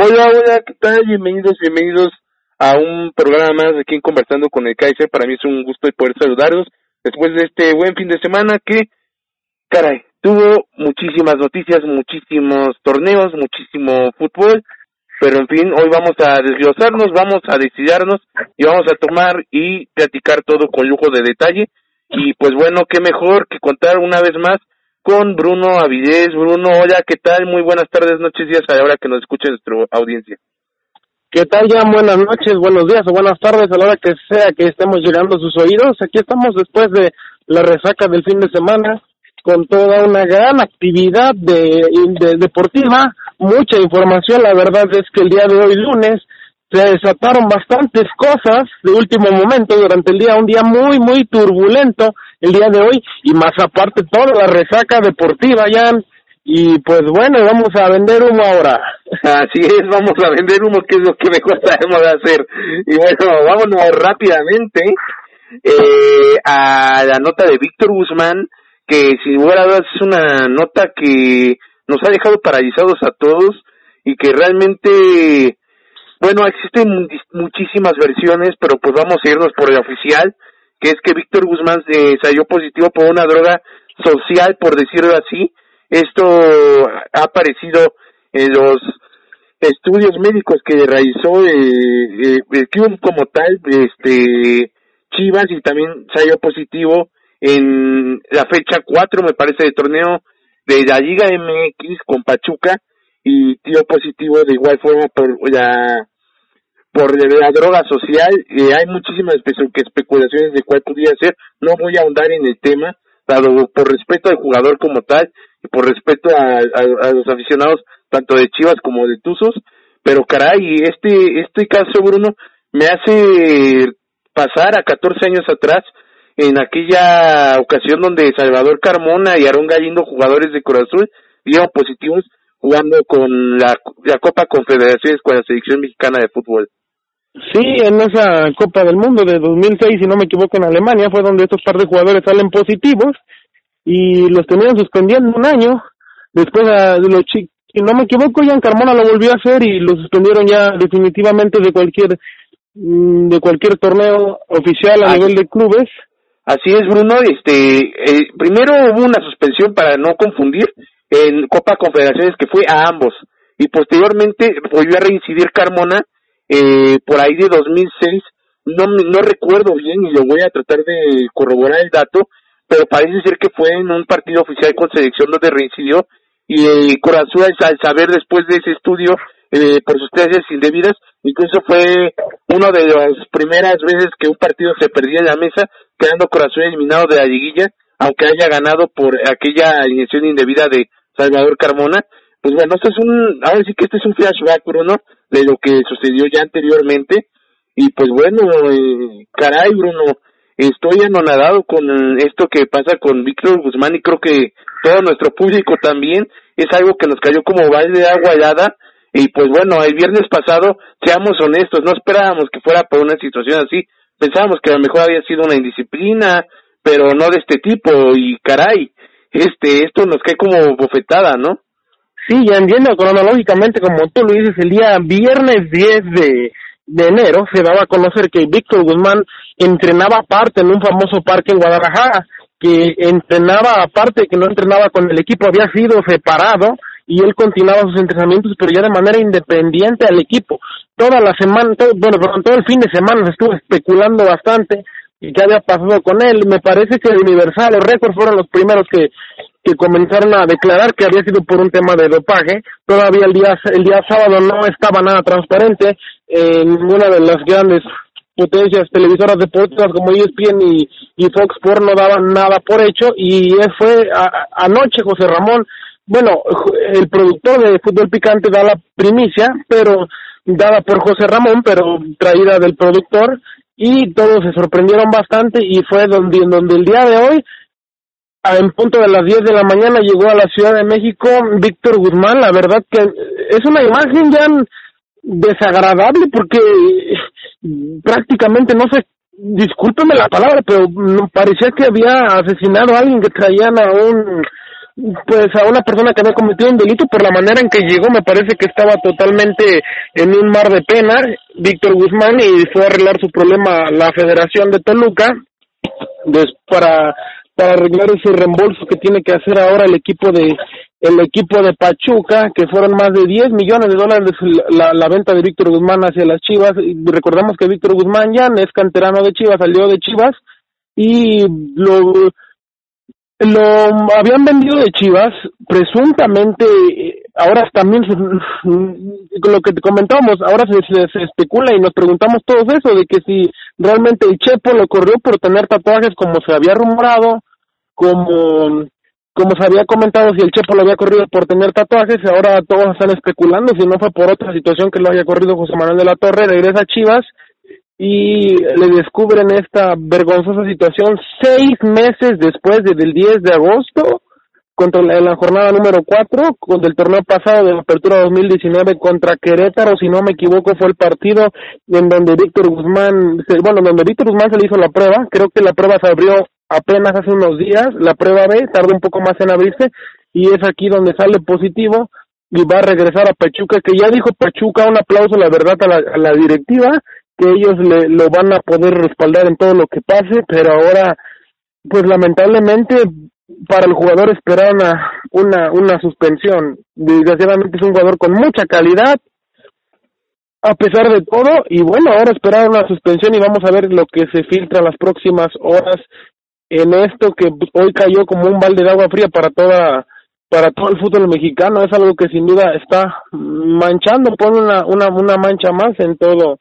Hola, hola, ¿qué tal? Bienvenidos, bienvenidos a un programa más aquí Conversando con el Kaiser. Para mí es un gusto poder saludaros después de este buen fin de semana que, caray, tuvo muchísimas noticias, muchísimos torneos, muchísimo fútbol, pero en fin, hoy vamos a desglosarnos, vamos a decidirnos y vamos a tomar y platicar todo con lujo de detalle. Y pues bueno, qué mejor que contar una vez más con Bruno Avilés. Bruno, hola, ¿qué tal? Muy buenas tardes, noches, días a la hora que nos escuche nuestra audiencia. ¿Qué tal, ya? Buenas noches, buenos días o buenas tardes a la hora que sea que estemos llegando a sus oídos. Aquí estamos después de la resaca del fin de semana con toda una gran actividad de deportiva, mucha información. La verdad es que el día de hoy, lunes, se desataron bastantes cosas de último momento durante el día, un día muy, muy turbulento el día de hoy y más aparte toda la resaca deportiva ya y pues bueno, vamos a vender humo ahora. Así es, vamos a vender humo, que es lo que mejor sabemos hacer. Y bueno, vámonos rápidamente eh, a la nota de Víctor Guzmán, que sin lugar a es una nota que nos ha dejado paralizados a todos y que realmente bueno, existen muchísimas versiones, pero pues vamos a irnos por el oficial, que es que Víctor Guzmán eh, salió positivo por una droga social, por decirlo así. Esto ha aparecido en los estudios médicos que realizó eh, eh, el club como tal, este Chivas, y también salió positivo en la fecha 4, me parece, de torneo de la Liga MX con Pachuca, y dio positivo de igual forma por la por la droga social hay muchísimas especulaciones de cuál podría ser. No voy a ahondar en el tema dado por respeto al jugador como tal y por respeto a, los aficionados tanto de Chivas como de Tuzos pero caray este este caso Bruno me hace pasar a 14 años atrás en aquella ocasión donde Salvador Carmona y Aarón Galindo jugadores de Cruz Azul dieron positivos jugando con la, la Copa Confederaciones con la selección mexicana de fútbol. Sí, en esa Copa del Mundo de 2006, si no me equivoco, en Alemania, fue donde estos par de jugadores salen positivos y los tenían suspendiendo un año. Después, de los si no me equivoco, Jan Carmona lo volvió a hacer y lo suspendieron ya definitivamente de cualquier mm, de cualquier torneo oficial a nivel de clubes. Así es, Bruno. Este, eh, primero hubo una suspensión para no confundir en Copa Confederaciones que fue a ambos. Y posteriormente volvió a reincidir Carmona eh, por ahí de 2006 no no recuerdo bien y lo voy a tratar de corroborar el dato pero parece ser que fue en un partido oficial con selección donde reincidió. Y eh, Corazón al saber después de ese estudio eh, por sustancias indebidas incluso fue una de las primeras veces que un partido se perdía en la mesa quedando Corazón eliminado de la liguilla aunque haya ganado por aquella alineación indebida de Salvador Carmona, pues bueno, esto es un, ahora sí que este es un flashback, Bruno, de lo que sucedió ya anteriormente, y pues bueno, eh, caray, Bruno, estoy anonadado con esto que pasa con Víctor Guzmán y creo que todo nuestro público también, es algo que nos cayó como baile de agua helada, y pues bueno, el viernes pasado, seamos honestos, no esperábamos que fuera por una situación así, pensábamos que a lo mejor había sido una indisciplina, pero no de este tipo, y caray, este, esto nos cae como bofetada, ¿no? Sí, ya entiendo, cronológicamente, como tú lo dices, el día viernes 10 de, de enero se daba a conocer que Víctor Guzmán entrenaba aparte en un famoso parque en Guadalajara, que entrenaba aparte, que no entrenaba con el equipo, había sido separado y él continuaba sus entrenamientos, pero ya de manera independiente al equipo. Toda la semana, bueno, perdón, todo el fin de semana se estuvo especulando bastante y qué había pasado con él. Me parece que Universal, los récords fueron los primeros que, que comenzaron a declarar que había sido por un tema de dopaje. Todavía el día, el día sábado no estaba nada transparente. en ninguna de las grandes potencias televisoras deportivas como ESPN y, y Fox Sports no daban nada por hecho y fue anoche José Ramón, bueno, el productor de Fútbol Picante da la primicia, pero dada por José Ramón, pero traída del productor, y todos se sorprendieron bastante y fue donde, donde el día de hoy, en punto de las 10 de la mañana, llegó a la Ciudad de México Víctor Guzmán. La verdad que es una imagen ya desagradable porque prácticamente no sé, discúlpeme la palabra, pero parecía que había asesinado a alguien que traían a un pues a una persona que había cometido un delito por la manera en que llegó me parece que estaba totalmente en un mar de pena Víctor Guzmán y fue a arreglar su problema a la Federación de Toluca pues, para para arreglar ese reembolso que tiene que hacer ahora el equipo de el equipo de Pachuca, que fueron más de 10 millones de dólares la, la venta de Víctor Guzmán hacia las Chivas. Y recordamos que Víctor Guzmán ya es canterano de Chivas, salió de Chivas y lo lo habían vendido de Chivas, presuntamente, ahora también, lo que te comentábamos, ahora se, se, especula y nos preguntamos todos eso, de que si realmente el Chepo lo corrió por tener tatuajes como se había rumorado, como, como se había comentado, si el Chepo lo había corrido por tener tatuajes, ahora todos están especulando si no fue por otra situación que lo haya corrido José Manuel de la Torre, regresa a Chivas y le descubren esta vergonzosa situación seis meses después del 10 de agosto contra la, en la jornada número 4 con el torneo pasado de la apertura 2019 contra Querétaro, si no me equivoco, fue el partido en donde Víctor Guzmán, bueno, donde Víctor Guzmán se le hizo la prueba, creo que la prueba se abrió apenas hace unos días, la prueba B tardó un poco más en abrirse y es aquí donde sale positivo y va a regresar a Pachuca, que ya dijo Pachuca, un aplauso la verdad a la directiva que ellos le, lo van a poder respaldar en todo lo que pase, pero ahora, pues lamentablemente para el jugador esperar una, una, una suspensión. Desgraciadamente es un jugador con mucha calidad, a pesar de todo, y bueno, ahora esperar una suspensión y vamos a ver lo que se filtra las próximas horas en esto que hoy cayó como un balde de agua fría para toda para todo el fútbol mexicano es algo que sin duda está manchando pone una una una mancha más en todo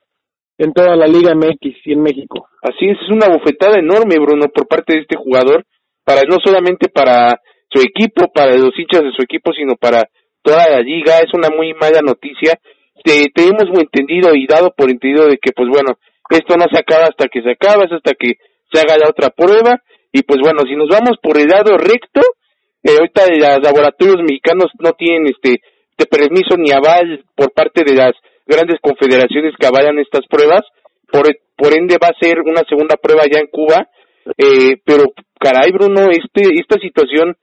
en toda la Liga MX y en México. Así es, es una bofetada enorme, Bruno, por parte de este jugador, para no solamente para su equipo, para los hinchas de su equipo, sino para toda la liga. Es una muy mala noticia. Te, tenemos muy entendido y dado por entendido de que, pues bueno, esto no se acaba hasta que se acaba, es hasta que se haga la otra prueba. Y pues bueno, si nos vamos por el lado recto, eh, ahorita los laboratorios mexicanos no tienen este de permiso ni aval por parte de las grandes confederaciones que avalan estas pruebas, por, ende va a ser una segunda prueba ya en Cuba, eh, pero caray Bruno, este, esta situación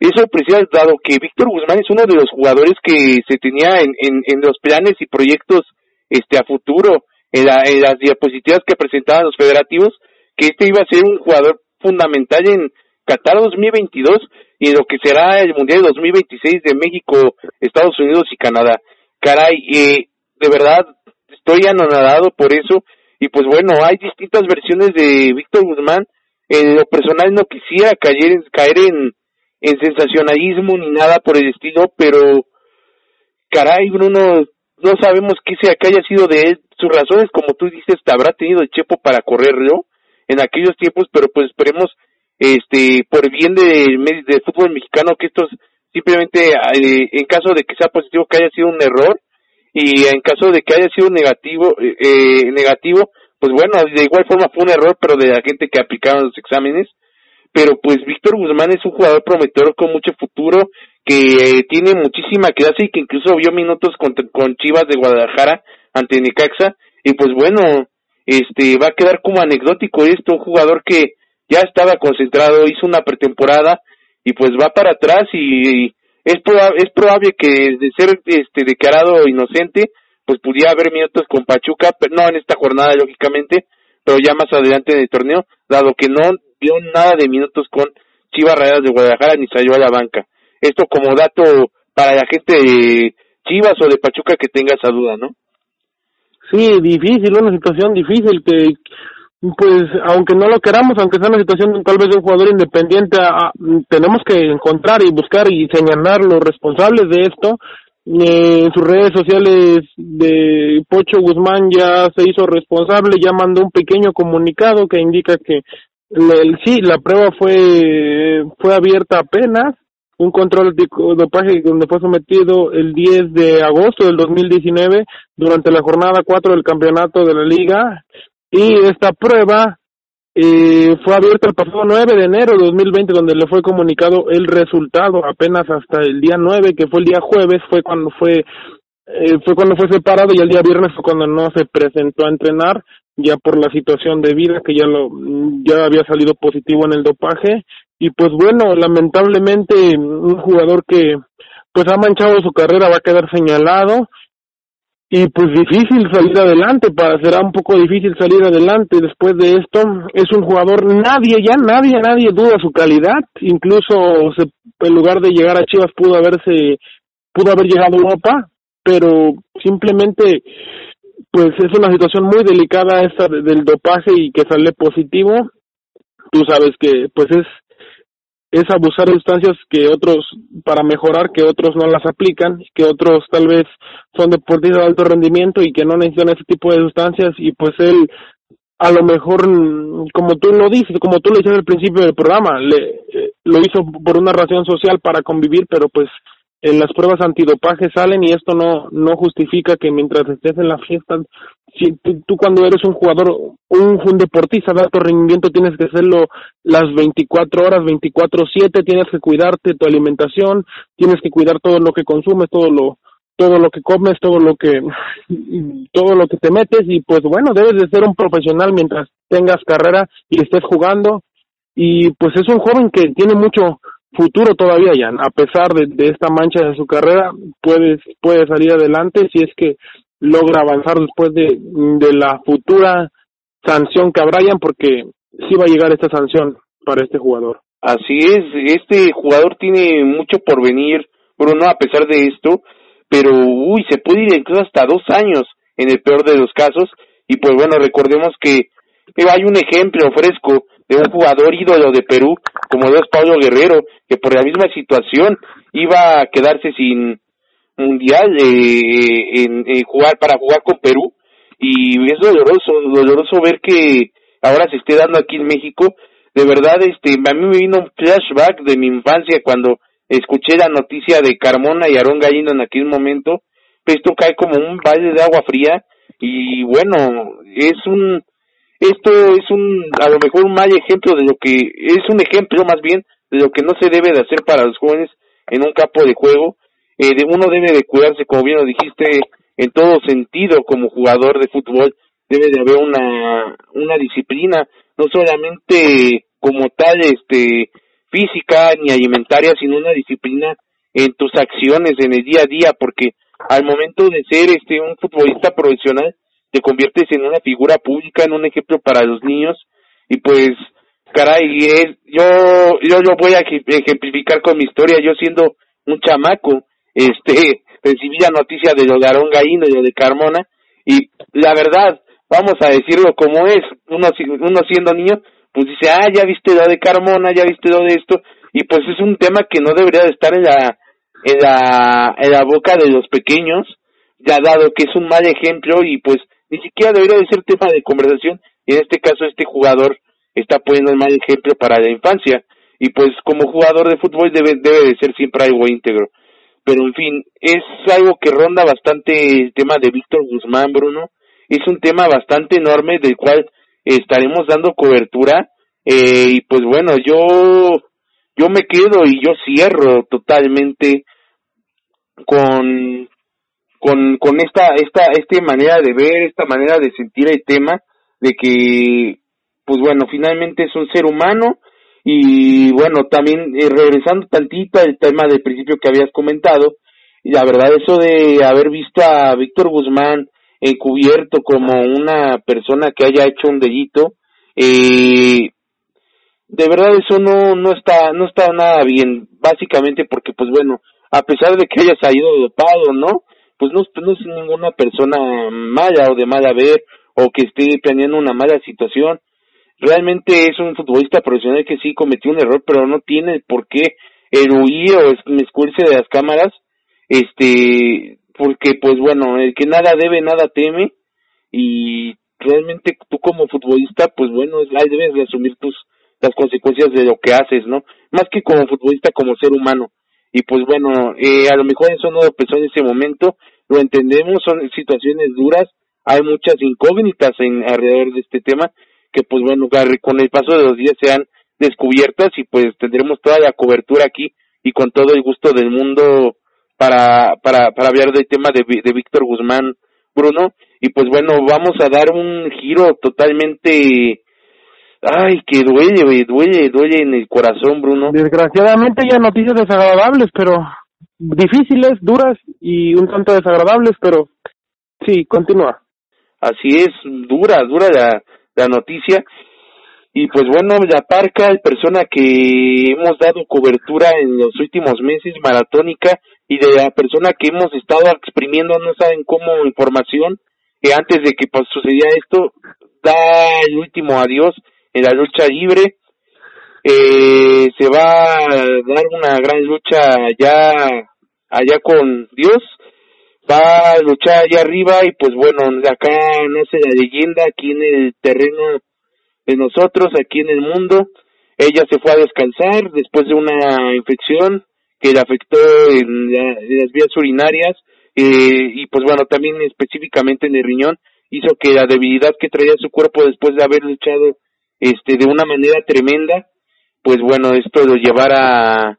es sorpresiva dado que Víctor Guzmán es uno de los jugadores que se tenía en, los planes y proyectos este a futuro, en, en las diapositivas que presentaban los federativos, que este iba a ser un jugador fundamental en Qatar 2022 y lo que será el Mundial 2026 de México, Estados Unidos y Canadá. Caray, eh, de verdad estoy anonadado por eso y pues bueno, hay distintas versiones de Víctor Guzmán. En lo personal no quisiera caer, caer en, en sensacionalismo ni nada por el estilo, pero caray Bruno, no sabemos qué sea que haya sido de él. Sus razones, como tú dices, habrá tenido el Chepo para correrlo en aquellos tiempos, pero pues esperemos, este, por bien de, de fútbol mexicano, que esto simplemente, eh, en caso de que sea positivo, que haya sido un error, y en caso de que haya sido negativo, eh, eh, negativo, pues bueno, de igual forma fue un error, pero de la gente que aplicaron los exámenes. Pero pues Víctor Guzmán es un jugador prometedor con mucho futuro, que eh, tiene muchísima clase y que incluso vio minutos con, con Chivas de Guadalajara ante Necaxa. Y pues bueno, este va a quedar como anecdótico esto, un jugador que ya estaba concentrado, hizo una pretemporada y pues va para atrás y es, es probable que de ser este declarado inocente, pues pudiera haber minutos con Pachuca, pero no en esta jornada lógicamente, pero ya más adelante en el torneo, dado que no dio nada de minutos con Chivas Rayadas de Guadalajara ni salió a la banca. Esto como dato para la gente de Chivas o de Pachuca que tenga esa duda, ¿no? Sí, difícil, una situación difícil que pues aunque no lo queramos, aunque sea una situación tal vez de un jugador independiente, tenemos que encontrar y buscar y señalar los responsables de esto. Eh, en sus redes sociales de Pocho Guzmán ya se hizo responsable, ya mandó un pequeño comunicado que indica que sí, la prueba fue, fue abierta apenas, un control de dopaje donde fue sometido el 10 de agosto del 2019 durante la jornada 4 del campeonato de la liga y esta prueba eh, fue abierta el pasado 9 de enero de 2020 donde le fue comunicado el resultado. Apenas hasta el día 9 que fue el día jueves fue cuando fue eh, fue cuando fue separado y el día viernes fue cuando no se presentó a entrenar ya por la situación de vida que ya lo ya había salido positivo en el dopaje. Y pues bueno, lamentablemente un jugador que pues ha manchado su carrera va a quedar señalado y pues difícil salir adelante, para será un poco difícil salir adelante después de esto. Es un jugador, nadie ya, nadie, nadie duda su calidad, incluso se, en lugar de llegar a Chivas pudo haberse, pudo haber llegado a Europa, pero simplemente pues es una situación muy delicada esta del dopaje y que sale positivo. Tú sabes que pues es es abusar de sustancias que otros, para mejorar, que otros no las aplican, que otros tal vez son deportistas de alto rendimiento y que no necesitan ese tipo de sustancias y pues él a lo mejor, como tú lo dices, como tú lo dices al principio del programa, le, eh, lo hizo por una razón social para convivir, pero pues en las pruebas antidopaje salen y esto no no justifica que mientras estés en la fiesta si tú, cuando eres un jugador un, un deportista de alto rendimiento tienes que hacerlo las 24 horas 24/7 tienes que cuidarte tu alimentación tienes que cuidar todo lo que consumes todo lo todo lo que comes todo lo que todo lo que te metes y pues bueno debes de ser un profesional mientras tengas carrera y estés jugando. Y pues es un joven que tiene mucho futuro todavía, ya A pesar de, de, esta mancha de su carrera, puede, puede salir adelante si es que logra avanzar después de, de la futura sanción que habrá, porque sí va a llegar esta sanción para este jugador. Así es, este jugador tiene mucho por venir, Bruno, a pesar de esto, pero uy, se puede ir incluso hasta dos años en el peor de los casos, y pues bueno, recordemos que hay un ejemplo fresco de un jugador ídolo de Perú, como lo es Pablo Guerrero, que por la misma situación iba a quedarse sin mundial eh, en, jugar para jugar con Perú y es doloroso, doloroso ver que ahora se esté dando aquí en México. De verdad, este, a mí me vino un flashback de mi infancia cuando escuché la noticia de Carmona y Aarón Gallino en aquel momento. Esto cae como un valle de agua fría y bueno, es un esto es un, a lo mejor un mal ejemplo de lo que, es un ejemplo más bien de lo que no se debe de hacer para los jóvenes en un campo de juego. Eh, de uno debe de cuidarse, como bien lo dijiste, en todo sentido como jugador de fútbol. Debe de haber una, una disciplina, no solamente como tal, este, física ni alimentaria, sino una disciplina en tus acciones, en el día a día, porque al momento de ser este un futbolista profesional, te conviertes en una figura pública, en un ejemplo para los niños y pues caray, yo yo lo voy a ejemplificar con mi historia, yo siendo un chamaco, este, recibí la noticia de lo de Aarón Gallino y lo de Carmona y la verdad, vamos a decirlo como es, uno, uno siendo niño, pues dice, ah, ya viste lo de Carmona, ya viste lo de esto, y pues es un tema que no debería de estar en la, en la, en la boca de los pequeños, ya dado que es un mal ejemplo y pues ni siquiera debería de ser tema de conversación y en este caso este jugador está poniendo el mal ejemplo para la infancia y pues como jugador de fútbol debe, debe de ser siempre algo íntegro. Pero en fin, es algo que ronda bastante el tema de Víctor Guzmán, Bruno. Es un tema bastante enorme del cual estaremos dando cobertura eh, y pues bueno, yo yo me quedo y yo cierro totalmente con con, con esta, esta, esta manera de ver, esta manera de sentir el tema, de que, pues bueno, finalmente es un ser humano, y bueno, también eh, regresando tantito al tema del principio que habías comentado, y la verdad eso de haber visto a Víctor Guzmán encubierto como una persona que haya hecho un delito, eh, de verdad eso no, no está, no está nada bien, básicamente porque pues bueno, a pesar de que haya salido dopado, ¿no? Pues no, no es ninguna persona mala o de mala ver o que esté planeando una mala situación. Realmente es un futbolista profesional que sí cometió un error, pero no tiene por qué huir o escurrirse de las cámaras, este, porque pues bueno, el que nada debe, nada teme, y realmente tú como futbolista, pues bueno, ahí debes de asumir tus, las consecuencias de lo que haces, ¿no? Más que como futbolista, como ser humano y pues bueno, eh, a lo mejor eso no lo en ese momento, lo entendemos, son situaciones duras, hay muchas incógnitas en alrededor de este tema que pues bueno, con el paso de los días sean descubiertas y pues tendremos toda la cobertura aquí y con todo el gusto del mundo para, para, para hablar del tema de, de Víctor Guzmán Bruno. Y pues bueno, vamos a dar un giro totalmente ay, que duele, duele, duele en el corazón, Bruno. Desgraciadamente ya noticias desagradables, pero difíciles, duras y un tanto desagradables, pero sí, continúa. Así es, dura, dura la, la noticia. Y pues bueno, la Parca, persona que hemos dado cobertura en los últimos meses, maratónica, y de la persona que hemos estado exprimiendo, no saben cómo, información, que antes de que pues, sucediera esto, da el último adiós la lucha libre. Eh, se va a dar una gran lucha allá, allá con Dios. Va a luchar allá arriba y pues bueno, acá nace la leyenda aquí en el terreno de nosotros, aquí en el mundo. Ella se fue a descansar después de una infección que le afectó en, las vías urinarias eh, y pues bueno, también específicamente en el riñón hizo que la debilidad que traía su cuerpo después de haber luchado este de una manera tremenda pues bueno esto lo llevara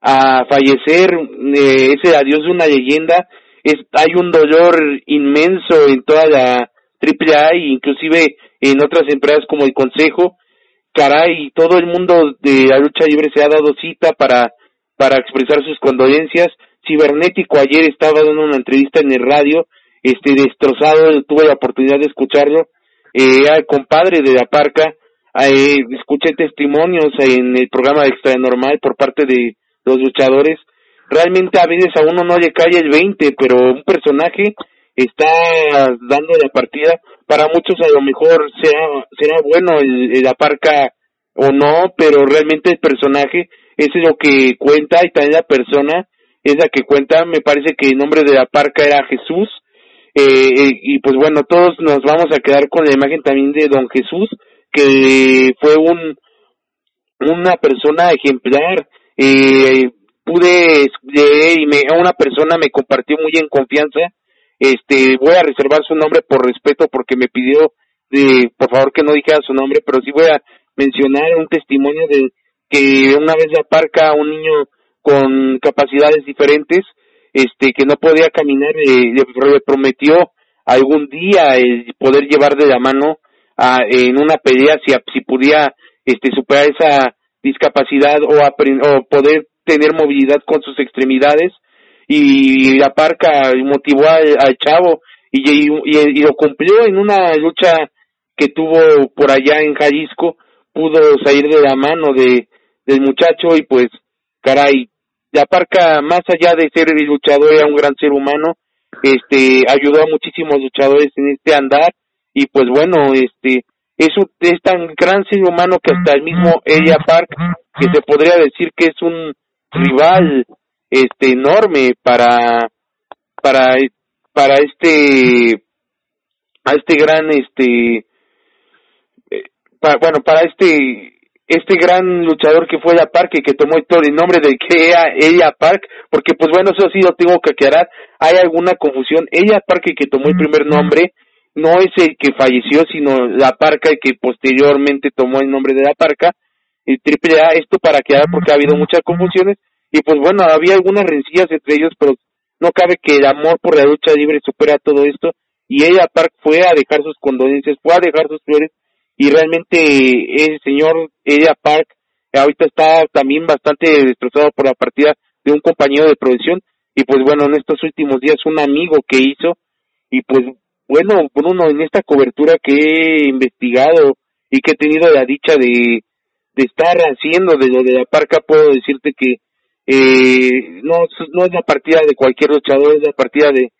a, fallecer eh, ese adiós de una leyenda es hay un dolor inmenso en toda la triple A e inclusive en otras empresas como el Consejo. Caray todo el mundo de la lucha libre se ha dado cita para para expresar sus condolencias. Cibernético ayer estaba dando una entrevista en el radio este destrozado tuve la oportunidad de escucharlo. Eh, al compadre de la parca escuché testimonios en el programa Extra Normal por parte de los luchadores. Realmente a veces a uno no le cae el 20 pero un personaje está dando la partida. Para muchos a lo mejor sea será bueno el, la parca o no pero realmente el personaje es lo que cuenta y también la persona es la que cuenta. Me parece que el nombre de la parca era Jesús. Eh, eh, y pues bueno, todos nos vamos a quedar con la imagen también de Don Jesús, que fue un una persona ejemplar. Eh, pude y me, una persona me compartió muy en confianza. Este, voy a reservar su nombre por respeto porque me pidió de, por favor que no dijera su nombre, pero sí voy a mencionar un testimonio de que una vez aparca a un niño con capacidades diferentes este que no podía caminar eh, le, prometió algún día el poder llevar de la mano a, en una pelea si, si podía este superar esa discapacidad o, o poder tener movilidad con sus extremidades y la parca motivó al, chavo y, y, lo cumplió en una lucha que tuvo por allá en Jalisco pudo salir de la mano de del muchacho y pues caray la Parca, más allá de ser luchador, era un gran ser humano, este, ayudó a muchísimos luchadores en este andar, y pues bueno, este, es, es tan gran ser humano que hasta el mismo ella Park, que se podría decir que es un rival, este, enorme para, para, para este, a este gran, este, eh, bueno, para este este gran luchador que fue ella Park y que tomó todo el nombre de que ella Park, porque pues bueno, eso sí lo tengo que aclarar, hay alguna confusión, ella Park que tomó el primer nombre no es el que falleció, sino la Parca que posteriormente tomó el nombre de la Parca, y triple A, esto para aclarar porque ha habido muchas confusiones, y pues bueno, había algunas rencillas entre ellos, pero no cabe que el amor por la lucha libre supera todo esto, y ella Park fue a dejar sus condolencias, fue a dejar sus flores y realmente el señor Elia Park ahorita está también bastante destrozado por la partida de un compañero de producción y pues bueno en estos últimos días un amigo que hizo y pues bueno Bruno en esta cobertura que he investigado y que he tenido la dicha de, estar haciendo de lo de la parca puedo decirte que eh, no, no es la partida de cualquier luchador, es la partida de,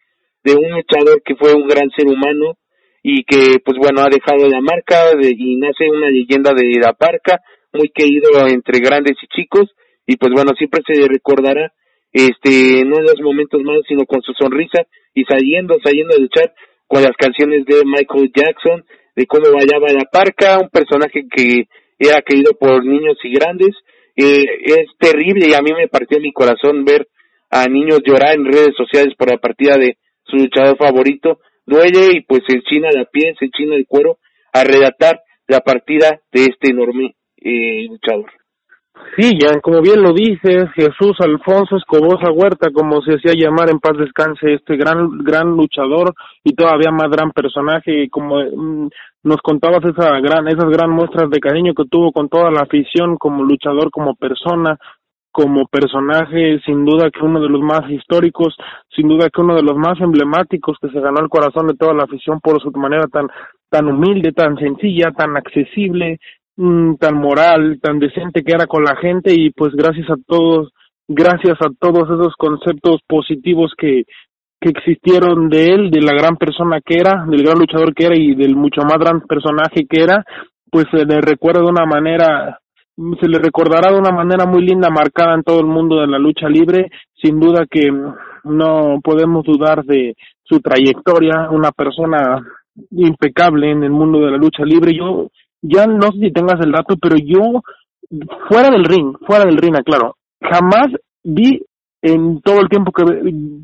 un luchador que fue un gran ser humano, y que pues bueno ha dejado la marca de, y nace una leyenda de la parca muy querido entre grandes y chicos y pues bueno siempre se recordará este no en los momentos malos sino con su sonrisa y saliendo saliendo de luchar con las canciones de Michael Jackson de cómo bailaba la parca un personaje que era querido por niños y grandes es terrible y a mí me partió mi corazón ver a niños llorar en redes sociales por la partida de su luchador favorito duele y pues se enchina la piel, se enchina el cuero a relatar la partida de este enorme eh, luchador. Sí, ya como bien lo dices, Jesús Alfonso Escobosa Huerta, como se hacía llamar en paz descanse, este gran gran luchador y todavía más gran personaje, como mm, nos contabas esa gran esas gran muestras de cariño que tuvo con toda la afición como luchador, como persona, como personaje, sin duda que uno de los más históricos, sin duda que uno de los más emblemáticos que se ganó el corazón de toda la afición por su manera tan tan humilde, tan sencilla, tan accesible, Mm, tan moral, tan decente que era con la gente y pues gracias a todos, gracias a todos esos conceptos positivos que, que existieron de él, de la gran persona que era, del gran luchador que era y del mucho más gran personaje que era, pues se le recuerda de una manera, se le recordará de una manera muy linda, marcada en todo el mundo de la lucha libre. Sin duda que no podemos dudar de su trayectoria, una persona impecable en el mundo de la lucha libre. Yo ya no sé si tengas el dato, pero yo, fuera del ring, fuera del ring, claro, jamás vi en todo el tiempo que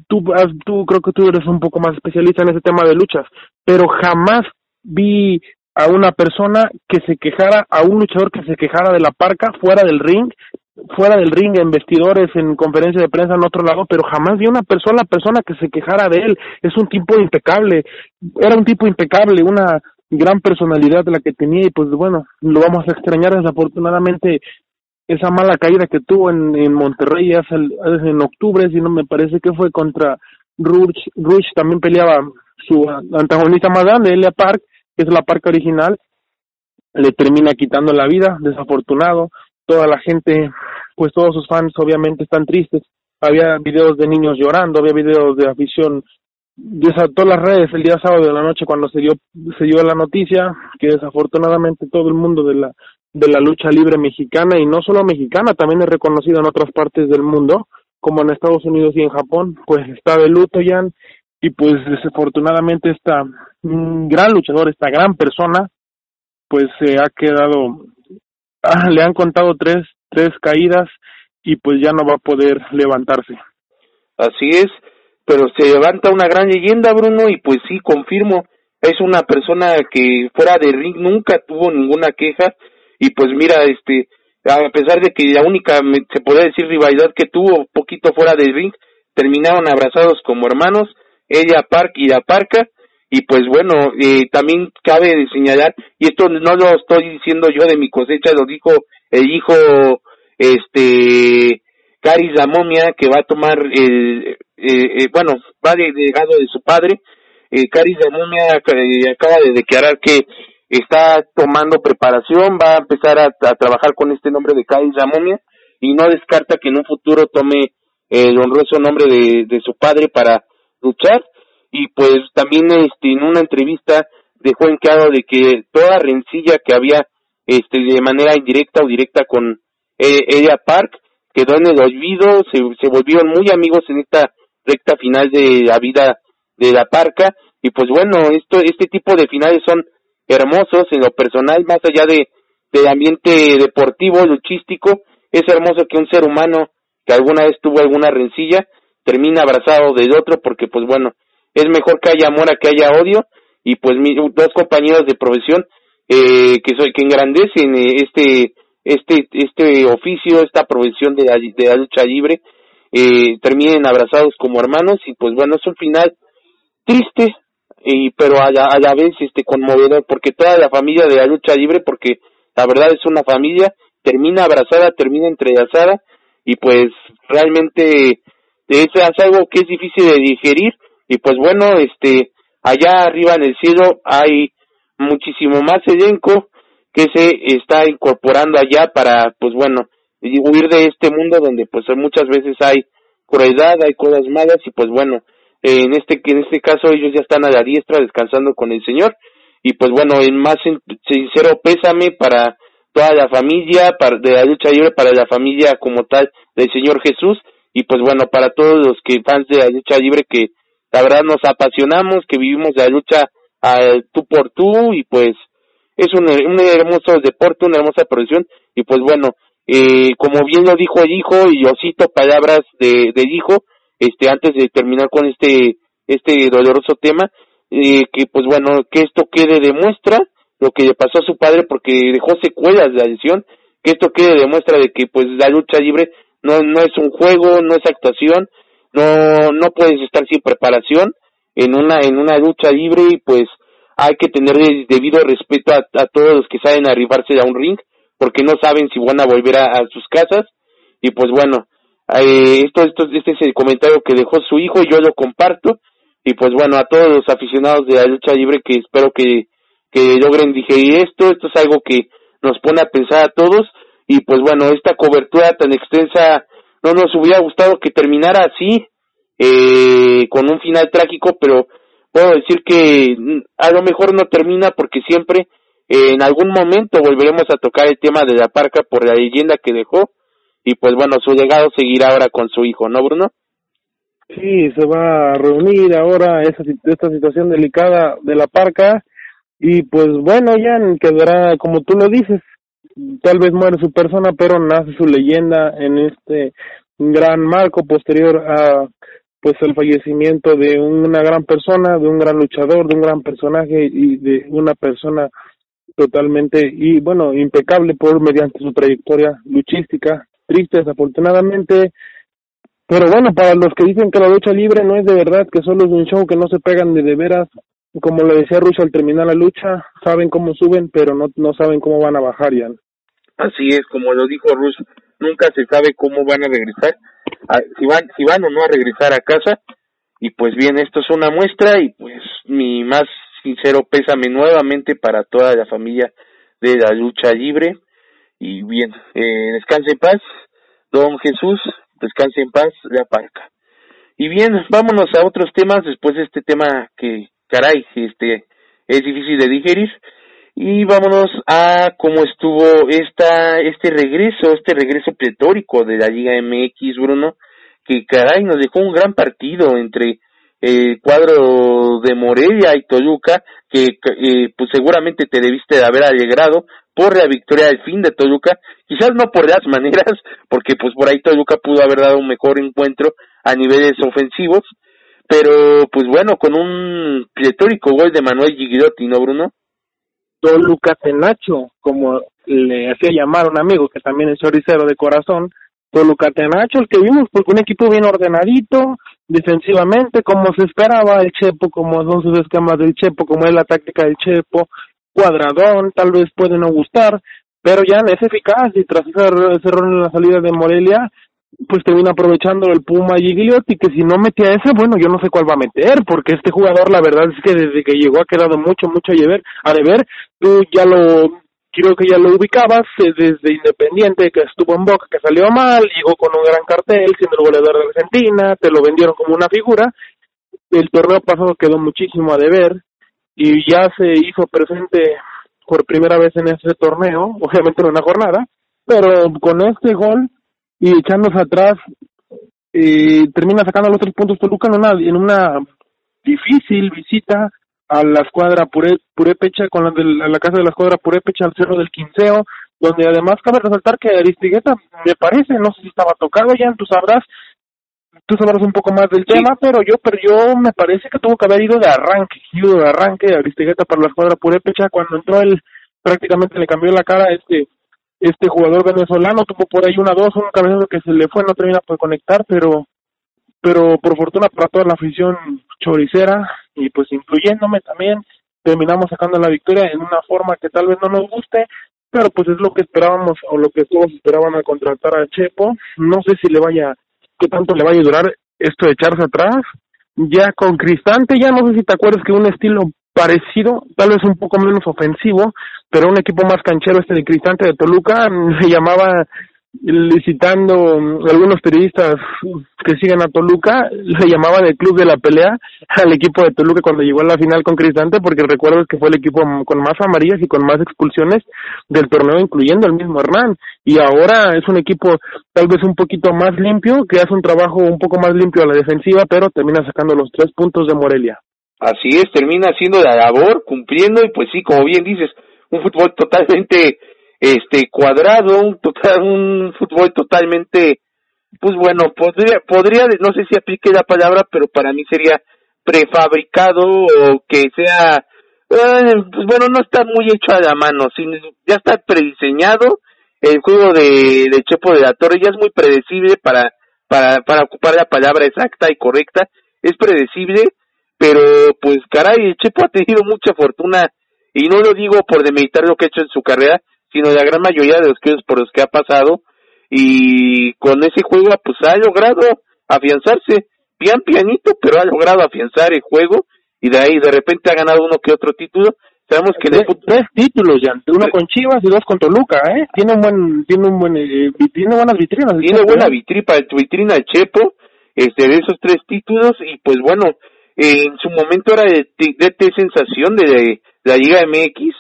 tú, tú creo que tú eres un poco más especialista en ese tema de luchas, pero jamás vi a una persona que se quejara, a un luchador que se quejara de la parca fuera del ring, fuera del ring, en vestidores, en conferencia de prensa, en otro lado, pero jamás vi una persona, persona que se quejara de él. Es un tipo impecable, era un tipo impecable, una gran personalidad la que tenía y pues bueno, lo vamos a extrañar desafortunadamente esa mala caída que tuvo en, en Monterrey hace, en octubre, si no me parece que fue contra Rush, Rush también peleaba su antagonista más grande, Elia Park, que es la parca original, le termina quitando la vida, desafortunado, toda la gente, pues todos sus fans obviamente están tristes, había videos de niños llorando, había videos de afición desató las redes el día sábado de la noche cuando se dio se dio la noticia que desafortunadamente todo el mundo de la de la lucha libre mexicana y no solo mexicana también es reconocido en otras partes del mundo como en Estados Unidos y en Japón pues está de luto ya y pues desafortunadamente esta gran luchador esta gran persona pues se ha quedado ah, le han contado tres tres caídas y pues ya no va a poder levantarse. Así es pero se levanta una gran leyenda, Bruno, y pues sí, confirmo, es una persona que fuera de ring nunca tuvo ninguna queja, y pues mira, este, a pesar de que la única, se podría decir, rivalidad que tuvo poquito fuera de ring, terminaron abrazados como hermanos, ella Park y la Parca, y pues bueno, eh, también cabe señalar, y esto no lo estoy diciendo yo de mi cosecha, lo dijo el hijo, este, Caris la momia, que va a tomar el, eh, eh, bueno, va de legado de su padre. Eh, Caris de Mumia eh, acaba de declarar que está tomando preparación, va a empezar a, trabajar con este nombre de Caris de Mumia y no descarta que en un futuro tome el honroso nombre de, su padre para luchar. Y pues también este, en una entrevista dejó en claro de que toda rencilla que había este, de manera indirecta o directa con ella Park quedó en el olvido, se, se volvieron muy amigos en esta recta final de la vida de la parca. Y pues bueno esto este tipo de finales son hermosos en lo personal más allá de del ambiente deportivo luchístico. Es hermoso que un ser humano que alguna vez tuvo alguna rencilla termina abrazado del otro porque pues bueno es mejor que haya amor a que haya odio. Y pues mis dos compañeros de profesión eh, que soy que engrandecen eh, este este este oficio esta profesión de de la lucha libre eh, terminen abrazados como hermanos y pues bueno, es un final triste, y, pero a la, a la vez este conmovedor porque toda la familia de la lucha libre, porque la verdad es una familia, termina abrazada, termina entrelazada y pues realmente es, es algo que es difícil de digerir y pues bueno, este allá arriba en el cielo hay muchísimo más elenco que se está incorporando allá para pues bueno y huir de este mundo donde pues muchas veces hay crueldad, hay cosas malas y pues bueno, en este en este caso ellos ya están a la diestra descansando con el Señor y pues bueno, el más sincero pésame para toda la familia, para, de la lucha libre, para la familia como tal del Señor Jesús y pues bueno, para todos los que fans de la lucha libre que la verdad nos apasionamos, que vivimos la lucha al tú por tú y pues es un, un hermoso deporte, una hermosa producción y pues bueno, eh, como bien lo dijo el hijo, y yo cito palabras de, del hijo, este, antes de terminar con este, este doloroso tema, eh, que pues bueno, que esto quede de muestra lo que le pasó a su padre porque dejó secuelas de la lesión, que esto quede demuestra de que pues la lucha libre no, no es un juego, no es actuación, no, no puedes estar sin preparación en una, en una lucha libre y pues hay que tener debido respeto a, a todos los que saben arribarse a un ring, porque no saben si van a volver a, sus casas, y pues bueno, eh, esto, esto, este es el comentario que dejó su hijo, y yo lo comparto, y pues bueno, a todos los aficionados de la lucha libre que espero que, que logren digerir esto, esto es algo que nos pone a pensar a todos, y pues bueno, esta cobertura tan extensa no nos hubiera gustado que terminara así, eh, con un final trágico, pero puedo decir que mm, a lo mejor no termina porque siempre en algún momento volveremos a tocar el tema de la parca por la leyenda que dejó y pues bueno, su legado seguirá ahora con su hijo, ¿no, Bruno? Sí, se va a reunir ahora esa, esta situación delicada de la parca y pues bueno, ya quedará como tú lo dices, tal vez muere su persona, pero nace su leyenda en este gran marco posterior a pues el fallecimiento de una gran persona, de un gran luchador, de un gran personaje y de una persona totalmente y bueno, impecable por mediante su trayectoria luchística, triste desafortunadamente, pero bueno, para los que dicen que la lucha libre no es de verdad, que solo es un show, que no se pegan de de veras, como le decía Rush al terminar la lucha, saben cómo suben, pero no, no saben cómo van a bajar ya. Así es, como lo dijo Rush, nunca se sabe cómo van a regresar, si van, si van o no a regresar a casa, y pues bien, esto es una muestra, y pues mi más sincero pésame nuevamente para toda la familia de la lucha libre, y bien, eh, descanse en paz, don Jesús, descanse en paz, la parca. Y bien, vámonos a otros temas después de este tema que, caray, este, es difícil de digerir. Y vámonos a cómo estuvo esta, este regreso, este regreso pletórico de la Liga MX, Bruno, que caray nos dejó un gran partido entre el cuadro de Morelia y Toluca, que eh, pues seguramente te debiste de haber alegrado por la victoria del fin de Toluca, quizás no por las maneras, porque pues por ahí Toluca pudo haber dado un mejor encuentro a niveles ofensivos, pero pues bueno, con un pletórico gol de Manuel Gigliotti, ¿no, Bruno? Toluca Tenacho, como le hacía llamar un amigo que también es choricero de corazón, Toluca Tenacho, el que vimos, porque un equipo bien ordenadito, defensivamente, como se esperaba, el Chepo, como son sus esquemas del Chepo, como es la táctica del Chepo, cuadradón, tal vez puede no gustar, pero ya es eficaz y tras ese, error en la salida de Morelia, pues termina aprovechando el Puma Gigliotti, que si no metía ese, bueno, yo no sé cuál va a meter, porque este jugador la verdad es que desde que llegó ha quedado mucho, mucho a deber, a deber, tú ya lo, creo que ya lo ubicabas desde Independiente, que estuvo en Boca, que salió mal, llegó con un gran cartel, siendo el goleador de Argentina, te lo vendieron como una figura, el torneo pasado quedó muchísimo a deber, y ya se hizo presente por primera vez en ese torneo, obviamente en una jornada, pero con este gol y echándose atrás, eh, termina sacando los tres puntos Toluca en una, en una difícil visita a la escuadra Pure, Purepecha, con la, de, la casa de la escuadra Purepecha al Cerro del Quinceo, donde además cabe resaltar que Aristigueta, me parece, no sé si estaba tocado ya, tú sabrás, tú sabrás un poco más del tema, pero yo, pero yo me parece que tuvo que haber ido de arranque, ido de arranque Aristigueta para la escuadra Purepecha, cuando entró él prácticamente le cambió la cara a este este jugador venezolano tuvo por ahí una dos, un cabezazo que se le fue, no termina por conectar, pero pero por fortuna para toda la afición choricera y pues incluyéndome también terminamos sacando la victoria en una forma que tal vez no nos guste, pero pues es lo que esperábamos o lo que todos esperaban al contratar a Chepo. No sé si le vaya, qué tanto le vaya a durar esto de echarse atrás. Ya con Cristante, ya no sé si te acuerdas que un estilo parecido, tal vez un poco menos ofensivo, pero un equipo más canchero este de Cristante de Toluca, se llamaba licitando algunos periodistas que siguen a Toluca, le llamaban el club de la pelea al equipo de Toluca cuando llegó a la final con Cristante, porque recuerdo que fue el equipo con más amarillas y con más expulsiones del torneo, incluyendo el mismo Hernán. Y ahora es un equipo tal vez un poquito más limpio, que hace un trabajo un poco más limpio a la defensiva, pero termina sacando los tres puntos de Morelia. Así es, termina haciendo la labor, cumpliendo, y pues sí, como bien dices, un fútbol totalmente este cuadrado, un fútbol totalmente, pues bueno, podría, podría, no sé si aplique la palabra, pero para mí sería prefabricado o que sea, eh, pues bueno, no está muy hecho a la mano, sino ya está prediseñado el juego de, de Chepo de la Torre ya es muy predecible para, para, para ocupar la palabra exacta y correcta, es predecible, pero pues caray, el Chepo ha tenido mucha fortuna, y no lo digo por demeritar lo que ha hecho en su carrera, sino la gran mayoría de los que por los que ha pasado, y con ese juego pues ha logrado afianzarse, pian pianito, pero ha logrado afianzar el juego, y de ahí de repente ha ganado uno que otro título, Sabemos que tres, tres títulos ya, uno con Chivas y dos con Toluca, ¿eh? Tiene un buen, tiene un buen, eh, tiene buenas vitrinas. Tiene buena vitrina, vitrina el Chepo, este, de esos tres títulos. Y pues bueno, en su momento era de, de, sensación de, la Liga MX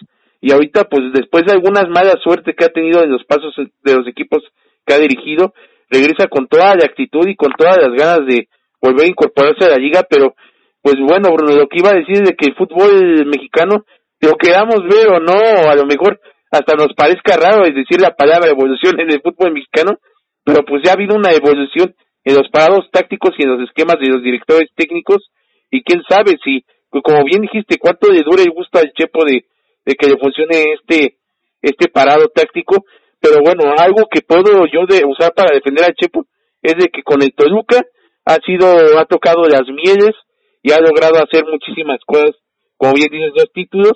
y ahorita pues después de algunas malas suertes que ha tenido en los pasos de los equipos que ha dirigido, regresa con toda la actitud y con todas las ganas de volver a incorporarse a la liga, pero pues bueno, Bruno, lo que iba a decir es de que el fútbol mexicano lo queramos ver o no, a lo mejor hasta nos parezca raro es decir la palabra evolución en el fútbol mexicano, pero pues ya ha habido una evolución en los parados tácticos y en los esquemas de los directores técnicos y quién sabe si, como bien dijiste, cuánto le dura el gusto al Chepo de, de que le funcione este, este parado táctico, pero bueno, algo que puedo yo de usar para defender al Chepo es de que con el Toluca ha sido, ha tocado las mieles y ha logrado hacer muchísimas cosas como bien dices, dos títulos,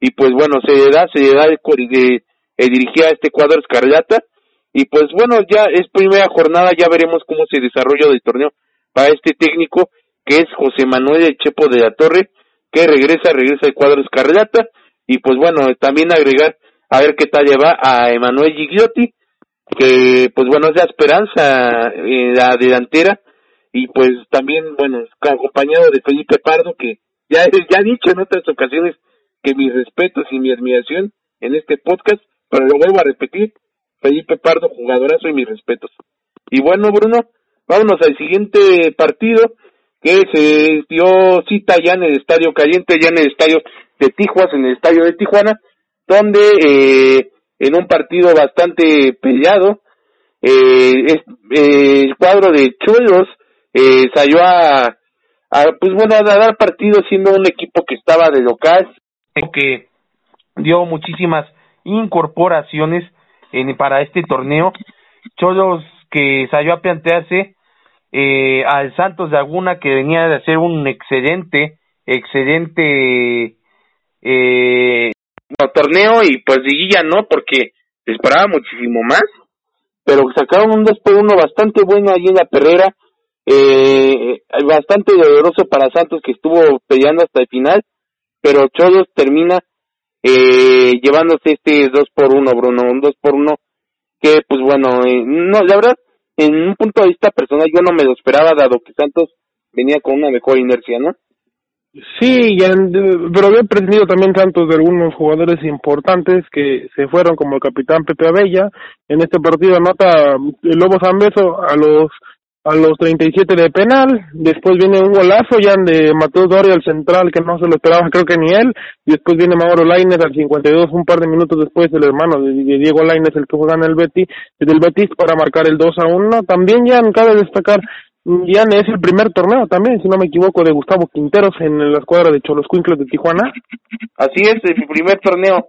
y pues bueno, se le da, se le da el, de, dirigir a este cuadro escarlata, y pues bueno, ya es primera jornada, ya veremos cómo se desarrolla el torneo para este técnico, que es José Manuel Chepo de la Torre, que regresa, regresa el cuadro escarlata, y pues bueno, también agregar, a ver qué tal lleva a Emanuel Gigliotti, que pues bueno, es la esperanza en la delantera, y pues también, bueno, acompañado de Felipe Pardo, que ya, ya he dicho en otras ocasiones que mis respetos y mi admiración en este podcast, pero lo vuelvo a repetir, Felipe Pardo, jugadorazo y mis respetos. Y bueno, Bruno, vámonos al siguiente partido que se dio cita ya en el Estadio Caliente, ya en el Estadio de Tijuas, en el Estadio de Tijuana, donde eh, en un partido bastante peleado, eh, eh, el cuadro de Chuelos eh, salió a pues bueno, a dar partido siendo un equipo que estaba de local, que dio muchísimas incorporaciones en, para este torneo. Cholos que salió a plantearse eh, al Santos de Aguna que venía de hacer un excelente, excelente eh, torneo y pues ya no porque esperaba muchísimo más, pero sacaron un 2 por 1 bastante bueno ahí en la perrera eh, bastante doloroso para Santos que estuvo peleando hasta el final, pero Cholos termina eh, llevándose este 2 por 1 Bruno, un 2 por 1 que pues bueno, eh, no, la verdad, en un punto de vista personal yo no me lo esperaba dado que Santos venía con una mejor inercia, ¿no? Sí, pero había pretendido también Santos de algunos jugadores importantes que se fueron como el capitán Pepe Abella. En este partido anota el Lobo Zambeso a los a los 37 de penal, después viene un golazo ya de Mateo Doria al central que no se lo esperaba creo que ni él, después viene Mauro Lainez al 52, un par de minutos después el hermano de, Diego Lainez el que juega en el Betis, del Betis para marcar el 2 a 1, también ya cabe destacar ya es el primer torneo también, si no me equivoco, de Gustavo Quinteros en la escuadra de Cholos Cuincles de Tijuana. Así es, el primer torneo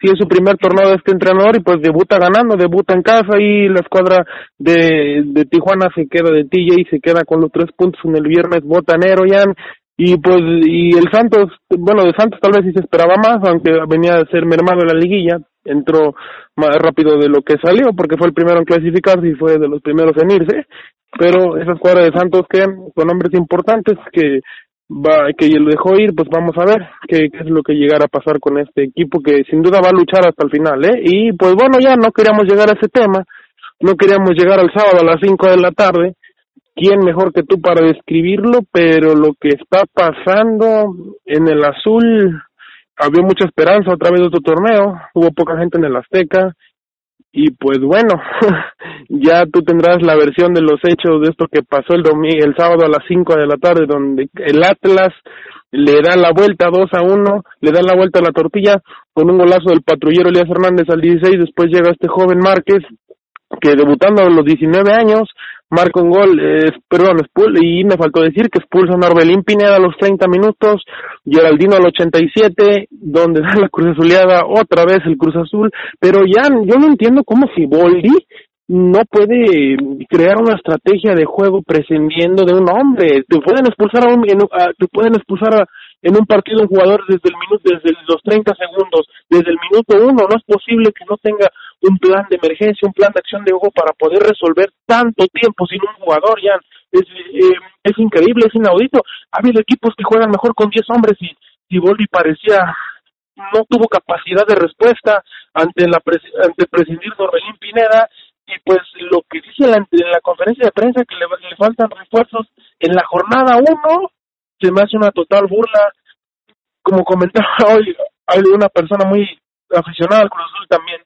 sí es su primer torneo de este entrenador y pues debuta ganando, debuta en casa y la escuadra de, de Tijuana se queda de TJ y se queda con los tres puntos en el viernes botanero ya y pues y el Santos, bueno de Santos tal vez sí se esperaba más, aunque venía a ser mermado en la liguilla, entró más rápido de lo que salió porque fue el primero en clasificarse y fue de los primeros en irse, pero esa escuadra de Santos que con hombres importantes que va que lo dejó ir, pues vamos a ver qué, qué, es lo que llegará a pasar con este equipo que sin duda va a luchar hasta el final, ¿eh? Y pues bueno, ya no queríamos llegar a ese tema, no queríamos llegar al sábado a las 5 de la tarde. ¿Quién mejor que tú para describirlo? Pero lo que está pasando en el azul, había mucha esperanza otra vez de otro torneo, hubo poca gente en el Azteca, y pues bueno, ya tú tendrás la versión de los hechos de esto que pasó el domingo, el sábado a las 5 de la tarde, donde el Atlas le da la vuelta 2 a 1, le da la vuelta a la tortilla con un golazo del patrullero Elías Hernández al 16, después llega este joven Márquez que debutando a los 19 años marca un gol, eh, perdón, y me faltó decir que expulsa a Norbelín Pineda a los 30 minutos, Geraldino al 87, donde da la Cruz Azuleada otra vez el Cruz Azul, pero ya yo no entiendo cómo si Boldi no puede crear una estrategia de juego prescindiendo de un hombre. Te pueden expulsar a un, te pueden expulsar en un partido un jugador desde el minuto, desde los 30 segundos, desde el minuto uno. No es posible que no tenga un plan de emergencia, un plan de acción de juego para poder resolver tanto tiempo sin un jugador, ya. Es, eh, es increíble, es inaudito. Ha habido equipos que juegan mejor con 10 hombres y, y parecía no tuvo capacidad de respuesta ante la ante prescindir de Pineda y pues lo que dice en la, conferencia de prensa que le, faltan refuerzos en la jornada uno se me hace una total burla como comentaba hoy hay una persona muy aficionada al Cruz Azul también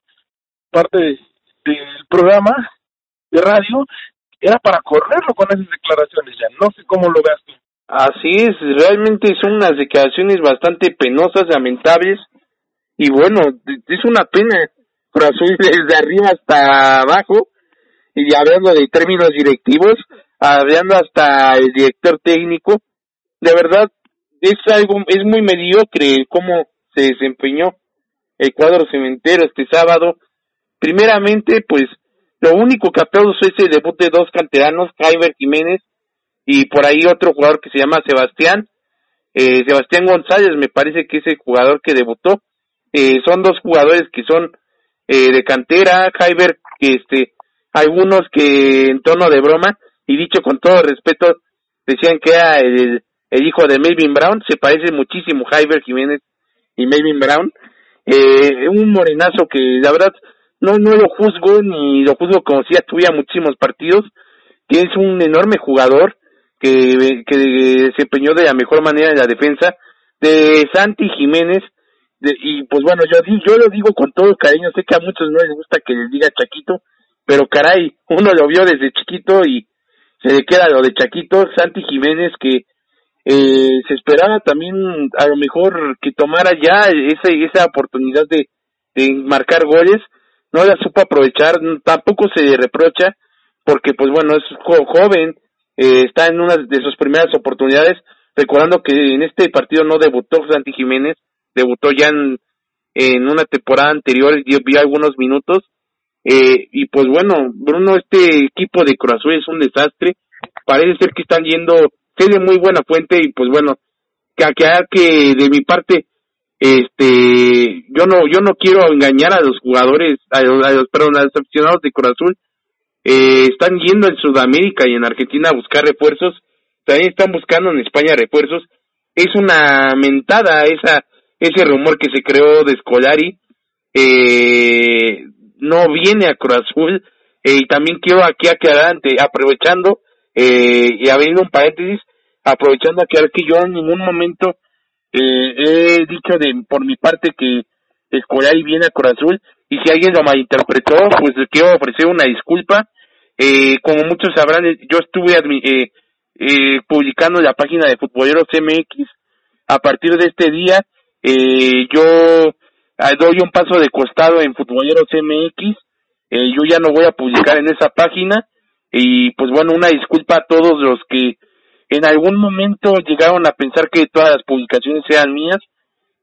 parte del programa de radio era para correrlo con esas declaraciones ya no sé cómo lo veas tú así es realmente son unas declaraciones bastante penosas lamentables y bueno es una pena Azul desde arriba hasta abajo, y hablando de términos directivos, hablando hasta el director técnico, de verdad es algo, es muy mediocre cómo se desempeñó el cuadro cementero este sábado. Primeramente, pues, lo único que aplaudo es el debut de dos canteranos, Jaime Jiménez y por ahí otro jugador que se llama Sebastián, eh, Sebastián González me parece que es el jugador que debutó. Eh, son dos jugadores que son eh, de cantera, Jaiber, este, algunos que en tono de broma, y dicho con todo respeto, decían que era el, el hijo de Melvin Brown, se parece muchísimo Jaiber Jiménez y Melvin Brown, eh, un morenazo que la verdad no, no lo juzgo ni lo juzgo como si ya tuviera muchísimos partidos, que es un enorme jugador que, que desempeñó de la mejor manera en la defensa, de Santi Jiménez, y pues bueno, yo, yo lo digo con todo cariño, sé que a muchos no les gusta que les diga Chaquito, pero caray, uno lo vio desde chiquito y se le queda lo de Chaquito, Santi Jiménez que eh, se esperaba también a lo mejor que tomara ya esa, esa oportunidad de, de marcar goles, no la supo aprovechar, tampoco se reprocha, porque pues bueno, es joven, eh, está en una de sus primeras oportunidades, recordando que en este partido no debutó Santi Jiménez, debutó ya en, una temporada anterior, vi algunos minutos, eh, y pues bueno, Bruno, este equipo de Cruz es un desastre, parece ser que están yendo, de muy buena fuente, y pues bueno, que, que de mi parte, este, yo no, yo no quiero engañar a los jugadores, a los, a los perdón, a los aficionados de Cruz Azul, eh, están yendo en Sudamérica y en Argentina a buscar refuerzos, también están buscando en España refuerzos, es una mentada esa ese rumor que se creó de Scolari. Eh, no viene a Cruz Azul. Eh, y también quiero aquí aclarar aprovechando eh, y abriendo un paréntesis aprovechando aclarar que yo en ningún momento eh, he dicho de por mi parte que Scolari viene a Cruz Azul y si alguien lo malinterpretó pues le quiero ofrecer una disculpa. Eh, como muchos sabrán yo estuve eh, eh, publicando la página de Futboleros MX a partir de este día. Eh, yo ah, doy un paso de costado en Futboleros MX, eh, yo ya no voy a publicar en esa página. Y pues bueno, una disculpa a todos los que en algún momento llegaron a pensar que todas las publicaciones sean mías.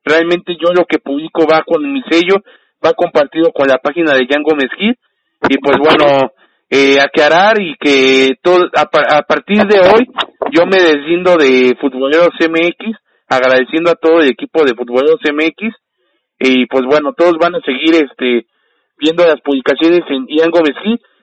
Realmente yo lo que publico va con mi sello, va compartido con la página de Jan Gómez y pues bueno, eh, aclarar y que todo, a, partir de hoy yo me deslindo de Futboleros MX agradeciendo a todo el equipo de Futboleros MX y pues bueno, todos van a seguir este viendo las publicaciones en Ian Gómez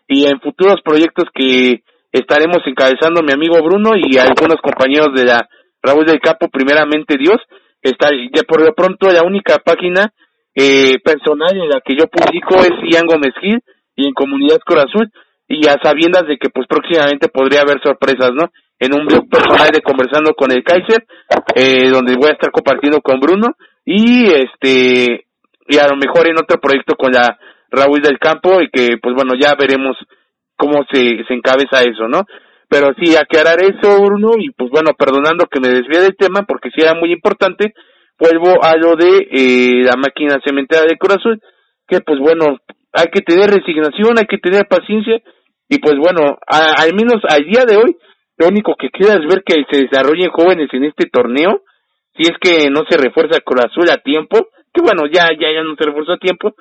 y en futuros proyectos que estaremos encabezando mi amigo Bruno y algunos compañeros de la Raúl del Capo, primeramente Dios, está ya por lo pronto la única página eh, personal en la que yo publico es Ian Gómez y en Comunidad Corazón y a sabiendas de que pues próximamente podría haber sorpresas, ¿no? en un blog personal de conversando con el Kaiser, eh, donde voy a estar compartiendo con Bruno y este y a lo mejor en otro proyecto con la Raúl del Campo y que pues bueno ya veremos cómo se, encabeza eso, ¿no? Pero sí, aclarar eso, Bruno, y pues bueno, perdonando que me desvíe del tema, porque sí era muy importante, vuelvo a lo de eh, la máquina cementera de corazón, que pues bueno, hay que tener resignación, hay que tener paciencia, y pues bueno, al menos al día de hoy, lo único que queda es ver que se desarrollen jóvenes en este torneo si es que no se refuerza Cruz Azul a tiempo, que bueno, ya, ya, ya no se refuerzó a tiempo,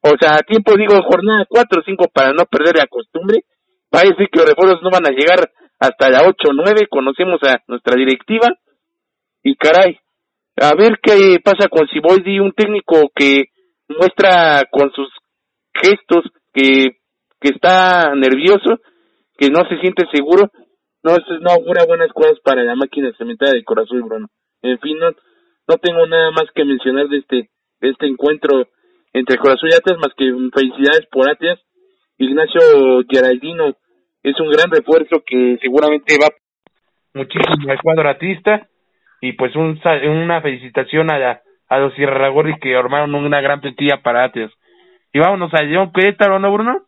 o sea, a tiempo digo jornada 4 o 5 para no perder la costumbre, parece que los refuerzos no van a llegar hasta la 8 o 9, conocemos a nuestra directiva, y caray, a ver qué pasa con Siboldi, un técnico que muestra con sus gestos que, que está nervioso, que no se siente seguro, no, no augura buenas cosas para la máquina cementera de Corazón Bruno. En fin, no, no tengo nada más que mencionar de este, de este encuentro entre Corazón y Atlas, más que felicidades por Atlas. Ignacio Geraldino es un gran refuerzo que seguramente va muchísimo al cuadro atista y pues un, una felicitación a, a los Sierra Gorri que armaron una gran plantilla para Atlas. Y vámonos a León Querétaro, ¿no, Bruno?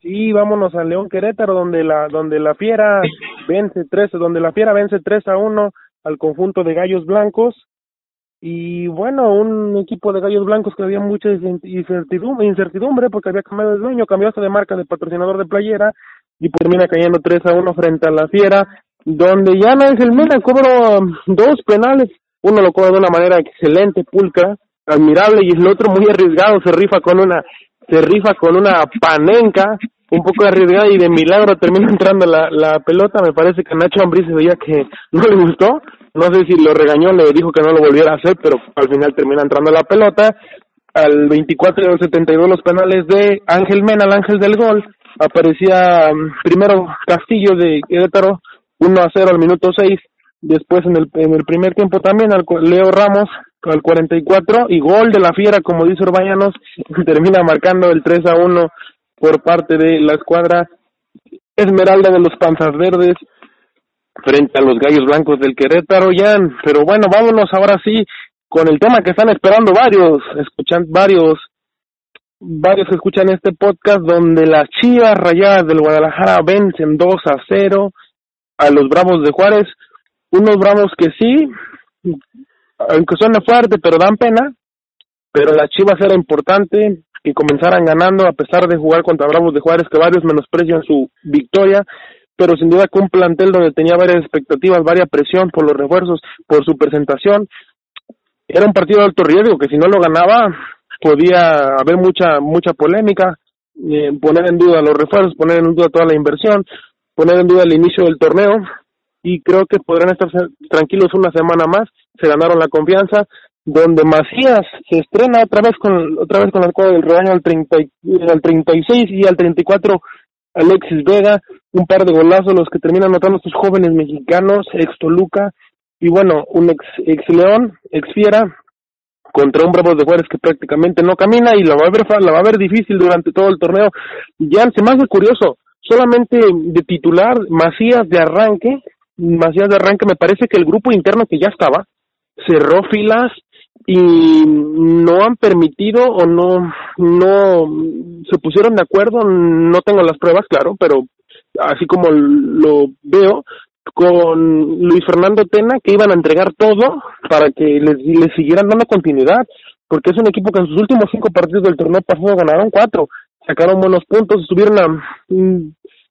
Sí, vámonos a León Querétaro, donde la, donde la Fiera vence tres, donde la Fiera vence 3 a 1 al conjunto de Gallos Blancos. Y bueno, un equipo de Gallos Blancos que había mucha incertidumbre, porque había cambiado de dueño, cambió hasta de marca de patrocinador de playera y termina cayendo 3 a 1 frente a la Fiera, donde ya Ángel Mena cobró dos penales, uno lo cobra de una manera excelente, pulcra, admirable, y el otro muy arriesgado, se rifa con una, se rifa con una panenca, un poco arriesgada y de milagro termina entrando la, la pelota, me parece que Nacho Ambriz se veía que no le gustó, no sé si lo regañó, le dijo que no lo volviera a hacer, pero al final termina entrando la pelota, al 24 y al 72 los penales de Ángel Mena, el ángel del gol, aparecía mm, primero Castillo de Querétaro, 1 a 0 al minuto 6, después en el, en el primer tiempo también al Leo Ramos al 44 y gol de la fiera como dice Urbañanos termina marcando el 3 a 1 por parte de la escuadra Esmeralda de los Panzas Verdes frente a los Gallos Blancos del Querétaro ya pero bueno vámonos ahora sí con el tema que están esperando varios escuchan varios varios escuchan este podcast donde las Chivas Rayadas del Guadalajara vencen 2 a 0 a los Bravos de Juárez. Unos Bravos que sí, aunque suene fuerte, pero dan pena, pero las Chivas era importante que comenzaran ganando a pesar de jugar contra Bravos de Juárez, que varios menosprecian su victoria, pero sin duda que un plantel donde tenía varias expectativas, varias presión por los refuerzos, por su presentación, era un partido de alto riesgo, que si no lo ganaba podía haber mucha mucha polémica, eh, poner en duda los refuerzos, poner en duda toda la inversión, poner en duda el inicio del torneo, y creo que podrán estar tranquilos una semana más. Se ganaron la confianza, donde Macías se estrena otra vez con otra vez con la escuadra del rebaño al, 30, al 36 y al 34 Alexis Vega, un par de golazos los que terminan anotando estos jóvenes mexicanos, ex Toluca y bueno, un ex, ex León, ex Fiera contra un Bravos de Juárez que prácticamente no camina y la va a ver la va a ver difícil durante todo el torneo. Ya se me curioso, solamente de titular Macías de arranque Macías de arranque, me parece que el grupo interno que ya estaba cerró filas y no han permitido o no no se pusieron de acuerdo, no tengo las pruebas, claro, pero así como lo veo con Luis Fernando Tena que iban a entregar todo para que les, les siguieran dando continuidad, porque es un equipo que en sus últimos cinco partidos del torneo pasado ganaron cuatro, sacaron buenos puntos, estuvieron a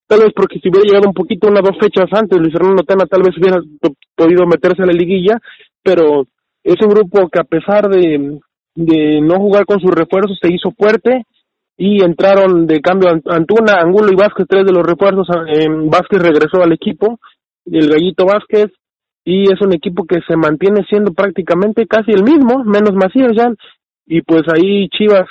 tal vez porque si hubiera llegado un poquito unas dos fechas antes, Luis Fernando Tena tal vez hubiera podido meterse a la liguilla, pero es un grupo que a pesar de, de no jugar con sus refuerzos se hizo fuerte y entraron de cambio Antuna, Angulo y Vázquez, tres de los refuerzos, eh, Vázquez regresó al equipo, el gallito Vázquez, y es un equipo que se mantiene siendo prácticamente casi el mismo, menos Macías ya, y pues ahí Chivas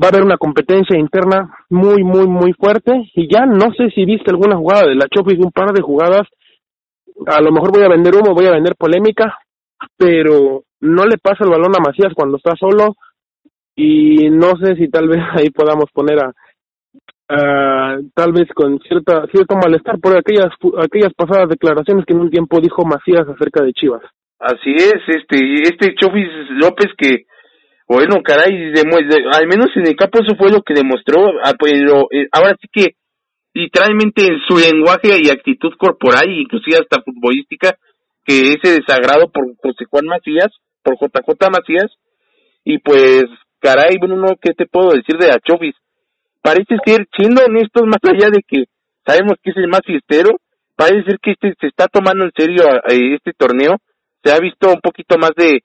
va a haber una competencia interna muy, muy, muy fuerte. Y ya no sé si viste alguna jugada de la Chofis, un par de jugadas. A lo mejor voy a vender humo, voy a vender polémica, pero no le pasa el balón a Macías cuando está solo. Y no sé si tal vez ahí podamos poner a, tal vez con cierta cierto malestar por aquellas aquellas pasadas declaraciones que en un tiempo dijo Macías acerca de Chivas. Así es, este este Chofis López que bueno, caray, al menos en el campo eso fue lo que demostró, ah, pero eh, ahora sí que literalmente en su lenguaje y actitud corporal, inclusive hasta futbolística, que ese desagrado por José Juan Macías, por JJ Macías, y pues, caray, bueno, no, ¿qué te puedo decir de Achofis? Parece ser, siendo honestos, más allá de que sabemos que es el más fiestero, parece ser que este se está tomando en serio este torneo, se ha visto un poquito más de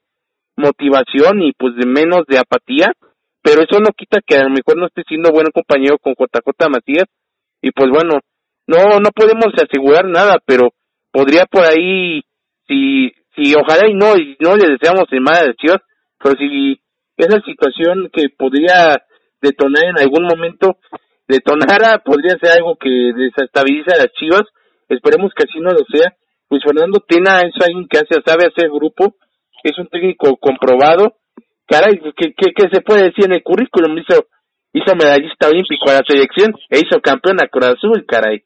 motivación y pues de menos de apatía, pero eso no quita que a lo mejor no esté siendo buen compañero con JJ Matías y pues bueno, no no podemos asegurar nada, pero podría por ahí si si ojalá y no y no le deseamos el mal a Chivas, pero si esa situación que podría detonar en algún momento detonara, podría ser algo que desestabiliza a las Chivas, esperemos que así no lo sea, pues Fernando Tena es alguien que hace, sabe hacer grupo, es un técnico comprobado, caray, ¿qué, qué, qué se puede decir en el currículum? Hizo, hizo medallista olímpico a la selección e hizo campeón a Cruz Azul, caray.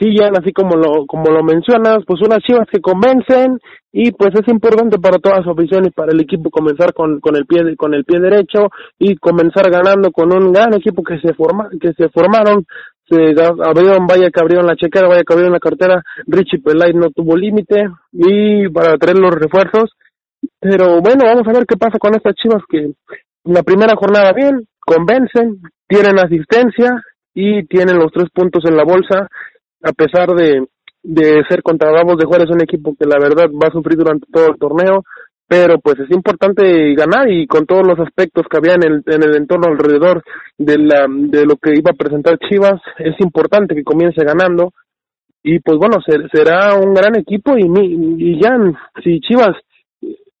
Ya así como lo, como lo mencionas, pues unas chivas que convencen y pues es importante para toda su afición y para el equipo comenzar con, con el pie con el pie derecho y comenzar ganando con un gran equipo que se forma que se formaron. Se abrieron vaya que abrieron la chequera vaya que abrieron la cartera. Richie Pelay no tuvo límite y para traer los refuerzos. Pero bueno vamos a ver qué pasa con estas chivas que la primera jornada bien convencen tienen asistencia y tienen los tres puntos en la bolsa a pesar de, de ser contra Bravos de Juárez un equipo que la verdad va a sufrir durante todo el torneo, pero pues es importante ganar y con todos los aspectos que había en el, en el entorno alrededor de, la, de lo que iba a presentar Chivas, es importante que comience ganando y pues bueno, será un gran equipo y, y ya si Chivas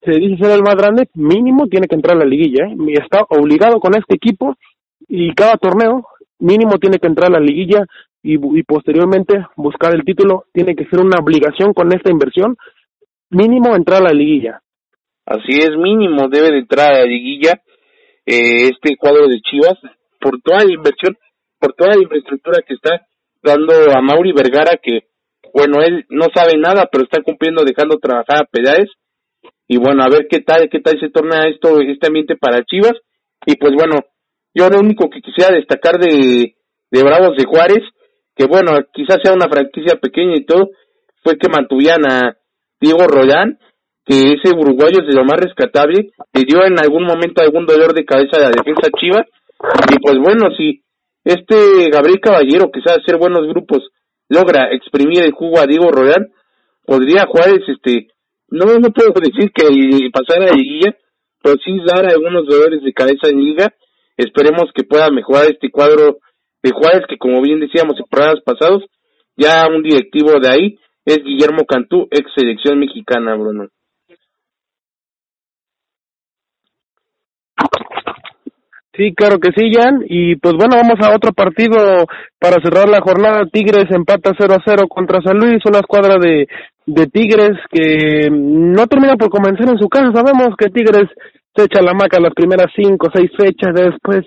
se dice ser el más grande, mínimo tiene que entrar a la liguilla, ¿eh? está obligado con este equipo y cada torneo mínimo tiene que entrar a la liguilla y, posteriormente buscar el título tiene que ser una obligación con esta inversión, mínimo entrar a la liguilla. Así es, mínimo debe de entrar a la liguilla eh, este cuadro de Chivas por toda la inversión, por toda la infraestructura que está dando a Mauri Vergara que bueno, él no sabe nada, pero está cumpliendo dejando trabajar a Pedáez y bueno, a ver qué tal, qué tal se torna esto, este ambiente para Chivas y pues bueno, yo lo único que quisiera destacar de, de Bravos de Juárez que bueno, quizás sea una franquicia pequeña y todo, fue que mantuvieran a Diego Roldán, que ese uruguayo es de lo más rescatable, le dio en algún momento algún dolor de cabeza a la defensa chiva, y pues bueno, si este Gabriel Caballero, que sabe hacer buenos grupos, logra exprimir el jugo a Diego Roldán, podría Juárez, este, no, no puedo decir que pasara a liguilla, pero sí dar algunos dolores de cabeza en liga, esperemos que pueda mejorar este cuadro de Juárez, que como bien decíamos en programas pasados, ya un directivo de ahí es Guillermo Cantú, ex selección mexicana, Bruno. Sí, claro que sí, Jan. Y pues bueno, vamos a otro partido para cerrar la jornada. Tigres empata 0 a 0 contra San Luis, una escuadra de, de Tigres que no termina por convencer en su casa. Sabemos que Tigres se echa la maca las primeras cinco o seis fechas, después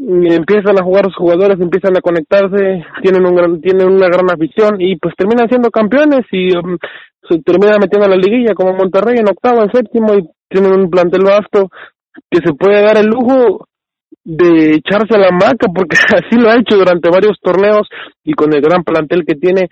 empiezan a jugar los jugadores, empiezan a conectarse, tienen un gran, tienen una gran afición y pues terminan siendo campeones y um, se terminan metiendo a la liguilla como Monterrey en octavo, en séptimo y tienen un plantel vasto que se puede dar el lujo de echarse a la maca porque así lo ha hecho durante varios torneos y con el gran plantel que tiene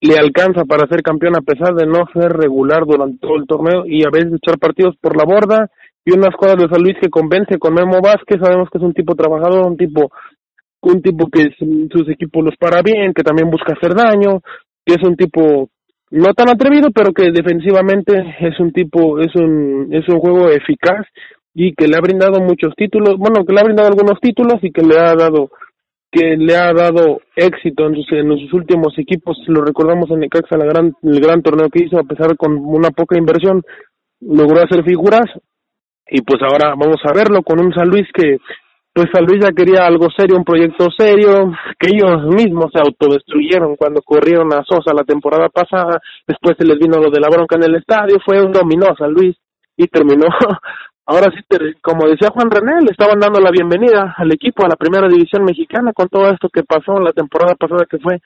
le alcanza para ser campeón a pesar de no ser regular durante todo el torneo y a veces echar partidos por la borda y unas cosas de San Luis que convence con Memo Vázquez, sabemos que es un tipo trabajador, un tipo un tipo que sus equipos los para bien, que también busca hacer daño, que es un tipo no tan atrevido, pero que defensivamente es un tipo, es un, es un juego eficaz y que le ha brindado muchos títulos, bueno, que le ha brindado algunos títulos y que le ha dado que le ha dado éxito en sus, en sus últimos equipos, lo recordamos en Necaxa, la gran, el gran torneo que hizo, a pesar con una poca inversión, logró hacer figuras y pues ahora vamos a verlo con un San Luis que pues San Luis ya quería algo serio, un proyecto serio, que ellos mismos se autodestruyeron cuando corrieron a Sosa la temporada pasada, después se les vino lo de la bronca en el estadio, fue un dominó San Luis y terminó, ahora sí, como decía Juan René, le estaban dando la bienvenida al equipo, a la primera división mexicana con todo esto que pasó la temporada pasada que fue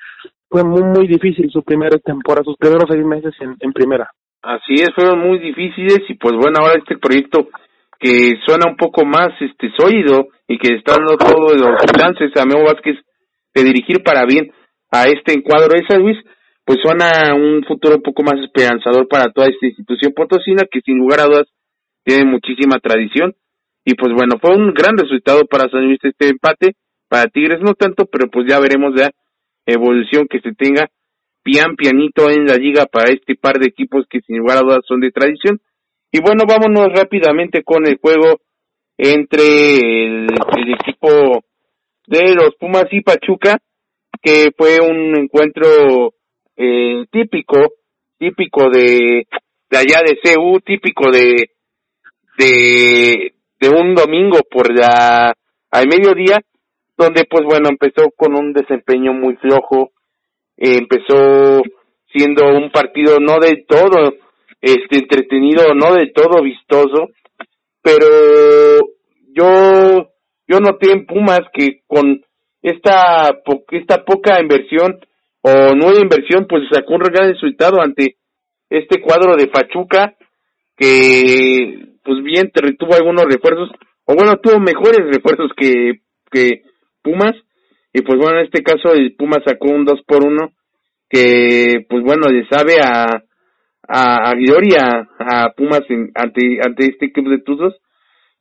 fue muy, muy difícil su primera temporada, sus primeros seis meses en, en primera. Así es, fueron muy difíciles y pues bueno, ahora este proyecto que suena un poco más este sólido y que está dando todos los chances a Memo Vázquez de dirigir para bien a este encuadro de San Luis, pues suena un futuro un poco más esperanzador para toda esta institución potosina que sin lugar a dudas tiene muchísima tradición y pues bueno, fue un gran resultado para San Luis este empate, para Tigres no tanto, pero pues ya veremos la evolución que se tenga pian pianito en la liga para este par de equipos que sin lugar a dudas son de tradición. Y bueno, vámonos rápidamente con el juego entre el, equipo de los Pumas y Pachuca, que fue un encuentro eh, típico, típico de, de allá de CU, típico de, de, un domingo por la, al mediodía, donde pues bueno, empezó con un desempeño muy flojo, empezó siendo un partido no del todo este entretenido, no del todo vistoso, pero yo yo noté en Pumas que con esta esta poca inversión o nueva inversión pues sacó un gran resultado ante este cuadro de Pachuca que pues bien tuvo algunos refuerzos o bueno tuvo mejores refuerzos que que Pumas y pues bueno en este caso el Pumas sacó un 2 por 1 que pues bueno le sabe a a, a Gloria a Pumas ante ante este club de Tuzos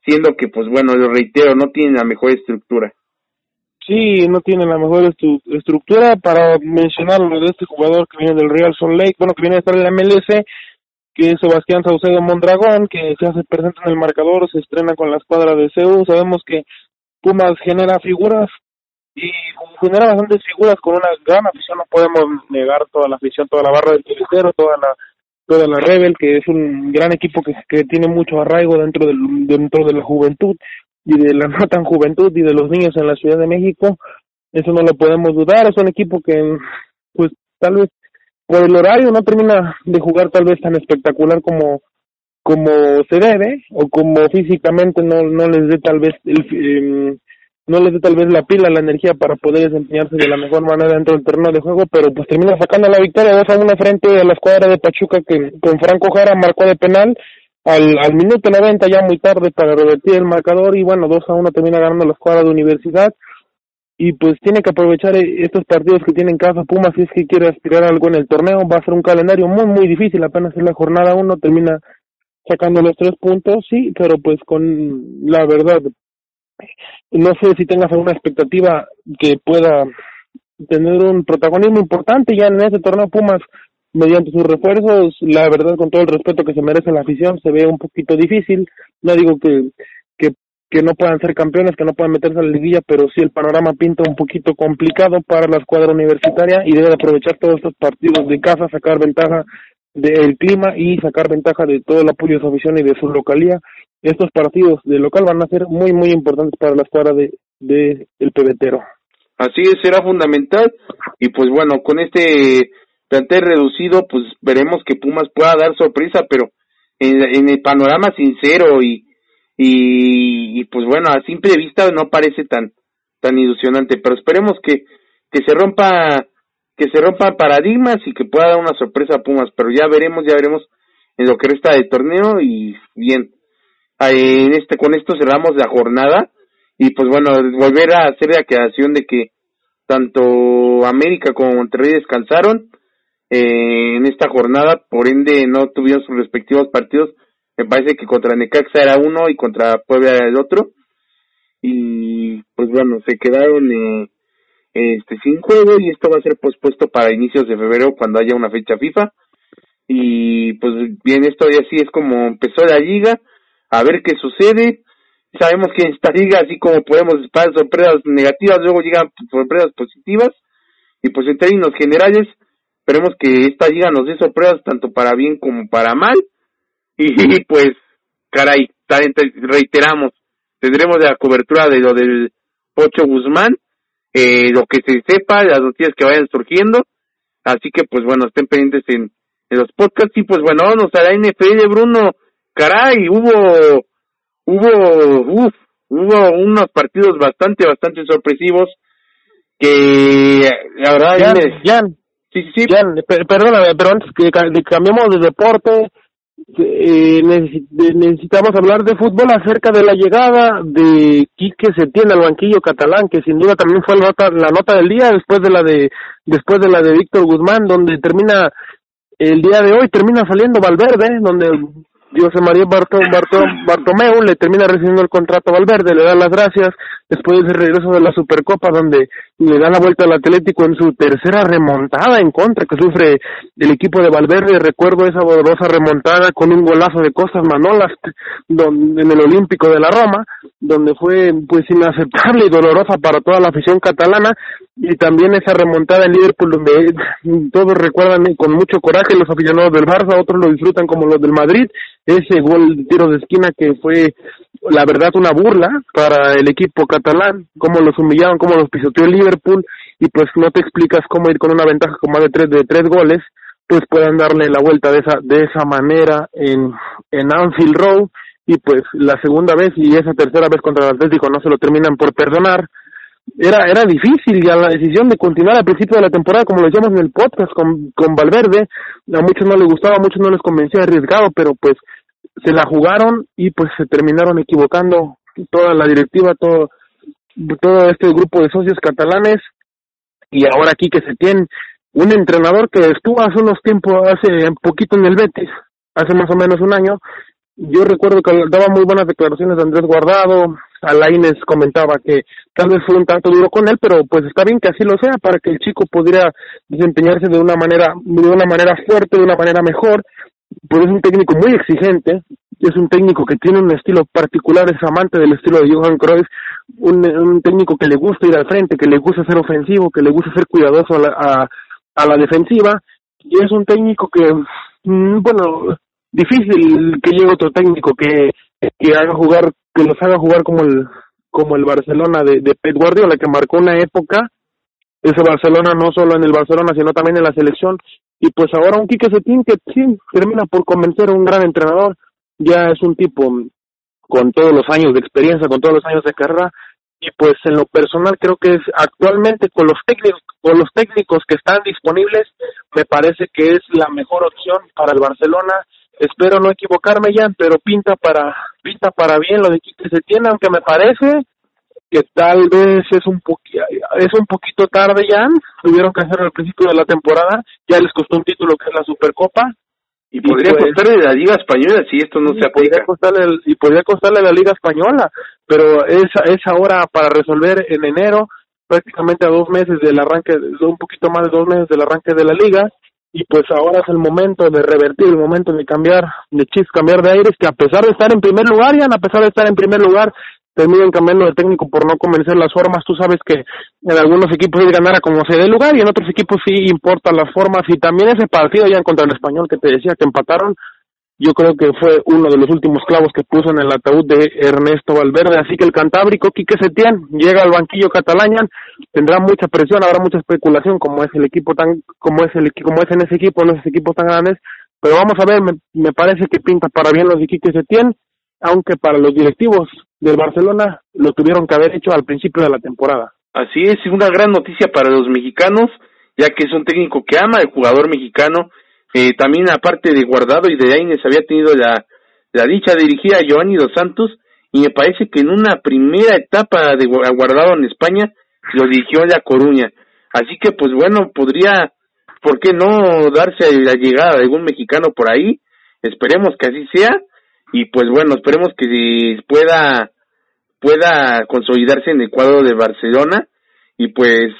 siendo que pues bueno lo reitero no tiene la mejor estructura. Sí, no tiene la mejor estructura para mencionar lo de este jugador que viene del Real Salt Lake, bueno, que viene a estar en la MLS, que es Sebastián Saucedo Mondragón, que se hace presente en el marcador, se estrena con la escuadra de CEU, sabemos que Pumas genera figuras y genera bastantes figuras con una gran afición, no podemos negar toda la afición, toda la barra del Tilicero, toda la toda la Rebel, que es un gran equipo que, que tiene mucho arraigo dentro del dentro de la juventud y de la no tan juventud y de los niños en la Ciudad de México, eso no lo podemos dudar, es un equipo que pues tal vez por el horario no termina de jugar tal vez tan espectacular como como se debe o como físicamente no no les dé tal vez el eh, no les dé tal vez la pila, la energía para poder desempeñarse de la mejor manera dentro del terreno de juego, pero pues termina sacando la victoria 2 a 1 frente a la escuadra de Pachuca que con Franco Jara marcó de penal al, al minuto 90 ya muy tarde para revertir el marcador y bueno, 2 a 1 termina ganando la escuadra de Universidad. Y pues tiene que aprovechar eh, estos partidos que tiene en casa Pumas si es que quiere aspirar algo en el torneo, va a ser un calendario muy muy difícil, apenas en la jornada 1 termina sacando los tres puntos, sí, pero pues con la verdad no sé si tengas alguna expectativa que pueda tener un protagonismo importante ya en ese torneo Pumas mediante sus refuerzos, la verdad con todo el respeto que se merece la afición, se ve un poquito difícil, no digo que, que, que no puedan ser campeones, que no puedan meterse a la liguilla, pero sí el panorama pinta un poquito complicado para la escuadra universitaria y debe aprovechar todos estos partidos de casa, sacar ventaja del clima y sacar ventaja de todo el apoyo de su afición y de su localía. Estos partidos de local van a ser muy, muy importantes para la escuadra de, de el pebetero. Así es, será fundamental y pues bueno, con este plantel reducido, pues veremos que Pumas pueda dar sorpresa, pero en, en el panorama sincero y, y, y, pues bueno, a simple vista no parece tan, tan ilusionante, pero esperemos que, que se rompa, que se rompa paradigmas y que pueda dar una sorpresa a Pumas, pero ya veremos, ya veremos en lo que resta del torneo y bien, en este, con esto cerramos la jornada y pues bueno, volver a hacer la aclaración de que tanto América como Monterrey descansaron, eh, en esta jornada, por ende no tuvieron sus respectivos partidos. Me parece que contra Necaxa era uno y contra Puebla era el otro. Y pues bueno, se quedaron eh, este sin juego y esto va a ser pospuesto para inicios de febrero cuando haya una fecha FIFA. Y pues bien, esto ya así es como empezó la liga, a ver qué sucede. Sabemos que en esta liga, así como podemos esperar sorpresas negativas, luego llegan sorpresas positivas. Y pues en términos generales, Esperemos que esta liga nos dé sorpresas tanto para bien como para mal. Y pues, caray, reiteramos, tendremos la cobertura de lo del Ocho Guzmán, eh, lo que se sepa, las noticias que vayan surgiendo. Así que pues bueno, estén pendientes en, en los podcasts. Y pues bueno, vamos a la NFL, Bruno. Caray, hubo, hubo, uf, hubo unos partidos bastante, bastante sorpresivos que la verdad... Jan, Sí, sí, perdóname, pero antes que cambiemos de deporte, eh, necesitamos hablar de fútbol acerca de la llegada de Quique Setién al banquillo catalán, que sin duda también fue la nota, la nota del día después de la de después de la de Víctor Guzmán, donde termina el día de hoy termina saliendo Valverde, donde José María Bartomeu le termina recibiendo el contrato a Valverde, le da las gracias después del regreso de la Supercopa, donde le da la vuelta al Atlético en su tercera remontada en contra que sufre el equipo de Valverde. Recuerdo esa dolorosa remontada con un golazo de Costas Manolas donde, en el Olímpico de la Roma, donde fue pues inaceptable y dolorosa para toda la afición catalana y también esa remontada en Liverpool donde todos recuerdan con mucho coraje los aficionados del Barça, otros lo disfrutan como los del Madrid, ese gol de tiro de esquina que fue la verdad una burla para el equipo catalán, cómo los humillaron, cómo los pisoteó el Liverpool y pues no te explicas cómo ir con una ventaja como de tres de tres goles, pues puedan darle la vuelta de esa de esa manera en en Anfield Road y pues la segunda vez y esa tercera vez contra el Atlético no se lo terminan por perdonar. Era era difícil ya la decisión de continuar al principio de la temporada como lo decíamos en el podcast con con Valverde. A muchos no les gustaba a muchos no les convencía arriesgado pero pues se la jugaron y pues se terminaron equivocando toda la directiva todo todo este grupo de socios catalanes y ahora aquí que se tiene un entrenador que estuvo hace unos tiempos hace poquito en el Betis hace más o menos un año yo recuerdo que daba muy buenas declaraciones de Andrés Guardado, Alaines comentaba que tal vez fue un tanto duro con él, pero pues está bien que así lo sea para que el chico pudiera desempeñarse de una manera, de una manera fuerte, de una manera mejor, pues es un técnico muy exigente, es un técnico que tiene un estilo particular, es amante del estilo de Johan Cruyff, un, técnico que le gusta ir al frente, que le gusta ser ofensivo, que le gusta ser cuidadoso a la, a, a la defensiva, y es un técnico que, mm, bueno, difícil que llegue otro técnico que, que haga jugar, que los haga jugar como el, como el Barcelona de, de Guardiola, que marcó una época, ese Barcelona no solo en el Barcelona, sino también en la selección, y pues ahora un Quique Setín que sí, termina por convencer a un gran entrenador, ya es un tipo con todos los años de experiencia, con todos los años de carrera, y pues en lo personal creo que es actualmente con los técnicos con los técnicos que están disponibles me parece que es la mejor opción para el Barcelona. Espero no equivocarme ya, pero pinta para pinta para bien lo de Quique Setién, aunque me parece que tal vez es un es un poquito tarde ya, tuvieron que hacerlo al principio de la temporada, ya les costó un título que es la Supercopa y podría pues, costarle la Liga Española si esto no se aplica. Podría costarle y podría costarle la Liga Española, pero es, es ahora para resolver en enero, prácticamente a dos meses del arranque, un poquito más de dos meses del arranque de la Liga, y pues ahora es el momento de revertir, el momento de cambiar de chips, cambiar de aires, que a pesar de estar en primer lugar, ya a pesar de estar en primer lugar, terminan cambiando de técnico por no convencer las formas. Tú sabes que en algunos equipos es ganar a como se dé lugar y en otros equipos sí importan las formas. Y también ese partido ya contra el español que te decía que empataron, yo creo que fue uno de los últimos clavos que puso en el ataúd de Ernesto Valverde. Así que el cantábrico Quique Setién llega al banquillo catalán, tendrá mucha presión, habrá mucha especulación como es el equipo tan, como es el como es en ese equipo, en esos equipos tan grandes. Pero vamos a ver, me, me parece que pinta para bien los de Quique Setién, aunque para los directivos del Barcelona lo tuvieron que haber hecho al principio de la temporada. Así es, una gran noticia para los mexicanos, ya que es un técnico que ama al jugador mexicano eh, también aparte de Guardado y de Aines había tenido la, la dicha de dirigir a Giovanni Dos Santos y me parece que en una primera etapa de Guardado en España lo dirigió a La Coruña. Así que pues bueno, podría, ¿por qué no darse la llegada de algún mexicano por ahí? Esperemos que así sea y pues bueno, esperemos que pueda pueda consolidarse en el cuadro de Barcelona y pues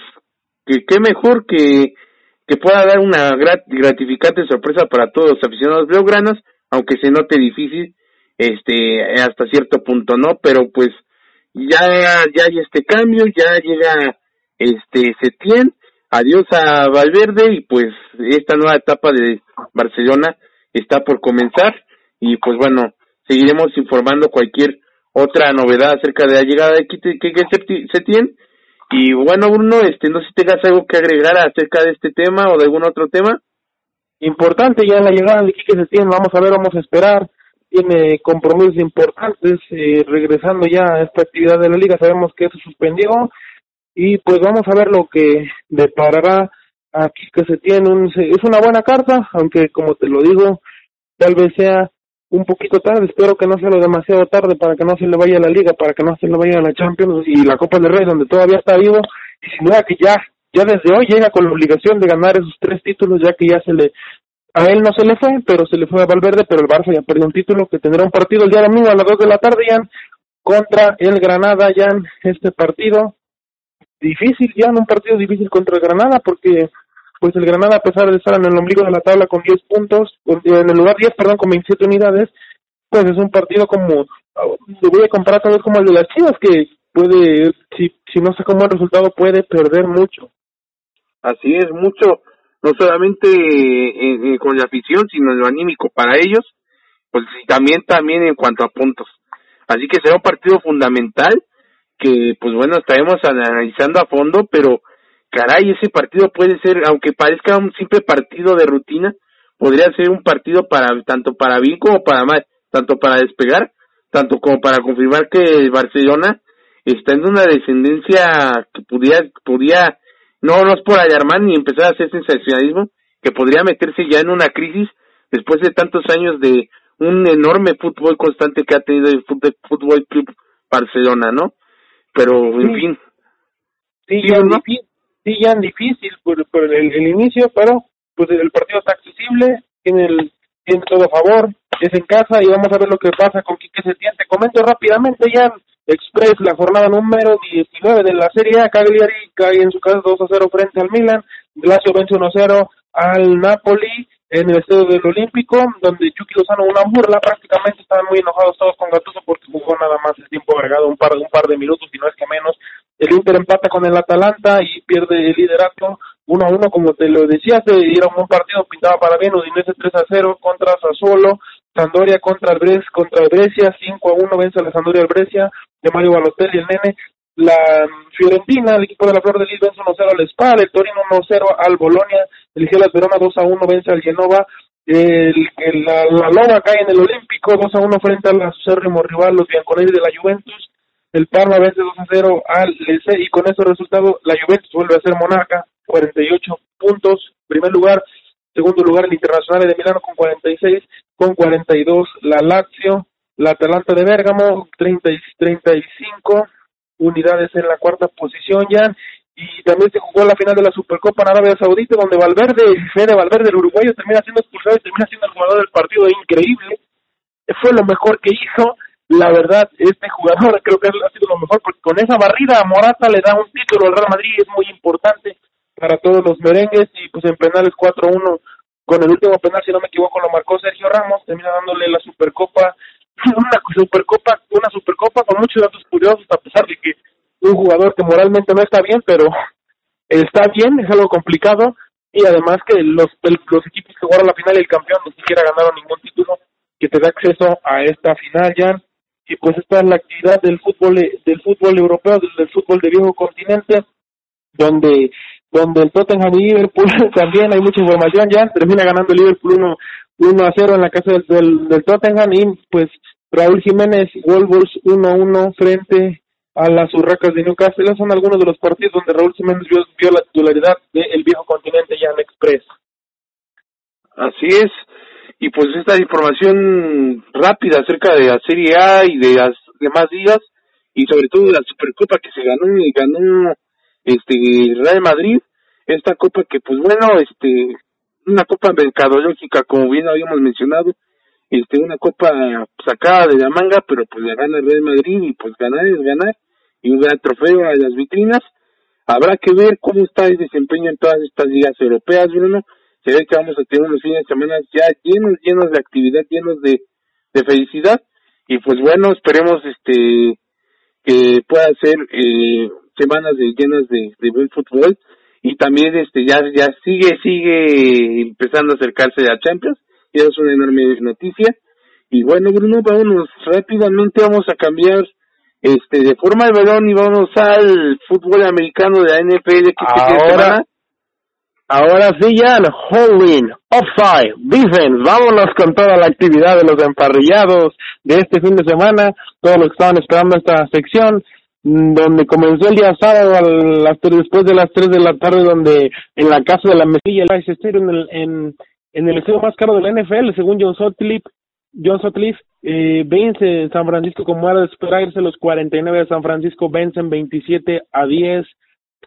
que qué mejor que que pueda dar una gratificante sorpresa para todos los aficionados blaugranas, aunque se note difícil este hasta cierto punto, ¿no? Pero pues ya ya hay este cambio, ya llega este Setién, adiós a Valverde y pues esta nueva etapa de Barcelona está por comenzar y pues bueno, seguiremos informando cualquier otra novedad acerca de la llegada de Kike Setién y bueno, Bruno, este, no sé si tengas algo que agregar acerca de este tema o de algún otro tema. Importante ya la llegada de Quique Setién, vamos a ver, vamos a esperar. Tiene compromisos importantes, eh, regresando ya a esta actividad de la liga, sabemos que eso suspendió y pues vamos a ver lo que deparará a Quique Setién. Un, es una buena carta, aunque como te lo digo, tal vez sea un poquito tarde, espero que no sea lo demasiado tarde para que no se le vaya la liga, para que no se le vaya la Champions y la Copa del Rey donde todavía está vivo. Y sin duda que ya ya desde hoy llega con la obligación de ganar esos tres títulos ya que ya se le a él no se le fue, pero se le fue a Valverde, pero el Barça ya perdió un título que tendrá un partido el día domingo a las dos de la tarde ya contra el Granada ya este partido difícil ya un partido difícil contra el Granada porque pues el Granada a pesar de estar en el ombligo de la tabla con 10 puntos, en el lugar 10, perdón, con 27 unidades, pues es un partido como, lo voy a comparar tal vez como el de las Chivas, que puede, si, si no saca un buen resultado, puede perder mucho. Así es, mucho, no solamente eh, eh, con la afición, sino en lo anímico para ellos, pues también, también en cuanto a puntos. Así que será un partido fundamental que, pues bueno, estaremos analizando a fondo, pero caray, ese partido puede ser, aunque parezca un simple partido de rutina, podría ser un partido para tanto para bien como para mal tanto para despegar, tanto como para confirmar que Barcelona está en una descendencia que podía, podía, no, no es por alarmar ni empezar a hacer sensacionalismo, que podría meterse ya en una crisis después de tantos años de un enorme fútbol constante que ha tenido el Fútbol Club Barcelona, ¿no? Pero, en fin. Sí, difícil, sí, ya difícil por, por el, el, inicio, pero pues el partido está accesible, tiene, el, tiene todo a favor, es en casa y vamos a ver lo que pasa con Quique Setién. Te comento rápidamente ya Express, la jornada número 19 de la Serie A, Cagliari cae en su casa 2 a 0 frente al Milan, Glacio vence 1 a 0 al Napoli en el estadio del Olímpico, donde Chucky Lozano una burla, prácticamente estaban muy enojados todos con Gattuso porque jugó nada más el tiempo agregado, un par, un par de minutos y no es que menos. El Inter empata con el Atalanta y pierde el liderato 1 a 1, como te lo decía, se dieron un partido pintaba para bien, Udinese 3 a 0 contra Sassuolo, Sandoria contra el Bres, contra el Brescia, 5 a 1 vence a la Sandoria el Brescia, de Mario Balotelli, el nene. La Fiorentina, el equipo de la Flor de Lis vence 1 0 al Spal, el Torino 1 0 al Bolonia, el Gelas Verona 2 a 1 vence al Genova, el, el, la, la Loba cae en el Olímpico 2 a 1 frente al acérrimo rival, los Bianconeri de la Juventus, el Parma vence 2 a 0 al Lecce y con ese resultado la Juventus vuelve a ser monarca, 48 puntos, primer lugar, segundo lugar el Internacional de Milano con 46, con 42 la Lazio, la Atalanta de Bérgamo 30, 35 unidades en la cuarta posición ya y también se jugó la final de la Supercopa en Arabia Saudita donde Valverde, Fede Valverde el uruguayo termina siendo expulsado y termina siendo el jugador del partido. Increíble. Fue lo mejor que hizo. La verdad este jugador creo que ha sido lo mejor porque con esa barrida a Morata le da un título al Real Madrid es muy importante para todos los merengues. Y pues en penales 4-1 con el último penal, si no me equivoco, lo marcó Sergio Ramos, termina dándole la Supercopa, una Supercopa, una Supercopa con muchos datos curiosos, a pesar de que un jugador que moralmente no está bien, pero está bien, es algo complicado, y además que los, los equipos que jugaron la final y el campeón ni siquiera ganaron ningún título que te da acceso a esta final ya y pues esta es la actividad del fútbol del fútbol europeo del, fútbol de viejo continente donde donde el Tottenham y Liverpool también hay mucha información ya, termina ganando Liverpool 1, 1 a 0 en la casa del, del, Tottenham y pues Raúl Jiménez y Wolves 1 a 1 frente a las Urracas de Newcastle. son algunos de los partidos donde Raúl Jiménez vio, la titularidad del viejo continente ya en Express. Así es. Y pues esta información rápida acerca de la Serie A y de las demás días y sobre todo de la Supercopa que se ganó y ganó este Real Madrid, esta copa que pues bueno, este una copa mercadológica como bien habíamos mencionado, este una copa sacada de la manga, pero pues la gana el Real Madrid y pues ganar es ganar y un gran trofeo a las vitrinas. Habrá que ver cómo está el desempeño en todas estas ligas europeas, Bruno. Se ve que vamos a tener unos fines de semana ya llenos, llenos de actividad, llenos de, de felicidad. Y pues bueno, esperemos este que pueda ser eh, semanas de, llenas de, de buen fútbol y también este ya ya sigue sigue empezando a acercarse a Champions y eso es una enorme noticia. Y bueno Bruno vámonos rápidamente vamos a cambiar este de forma de balón y vamos al fútbol americano de la NFL que ahora ahora sí ya holding offside defense vámonos con toda la actividad de los emparrillados de este fin de semana todos los que estaban esperando esta sección donde comenzó el día sábado a después de las 3 de la tarde, donde en la casa de la mesilla, en el, en, en el estadio más caro de la NFL, según John Sutcliffe, John Sutcliffe eh, vence San Francisco como era de esperarse, los 49 de San Francisco vencen 27 a 10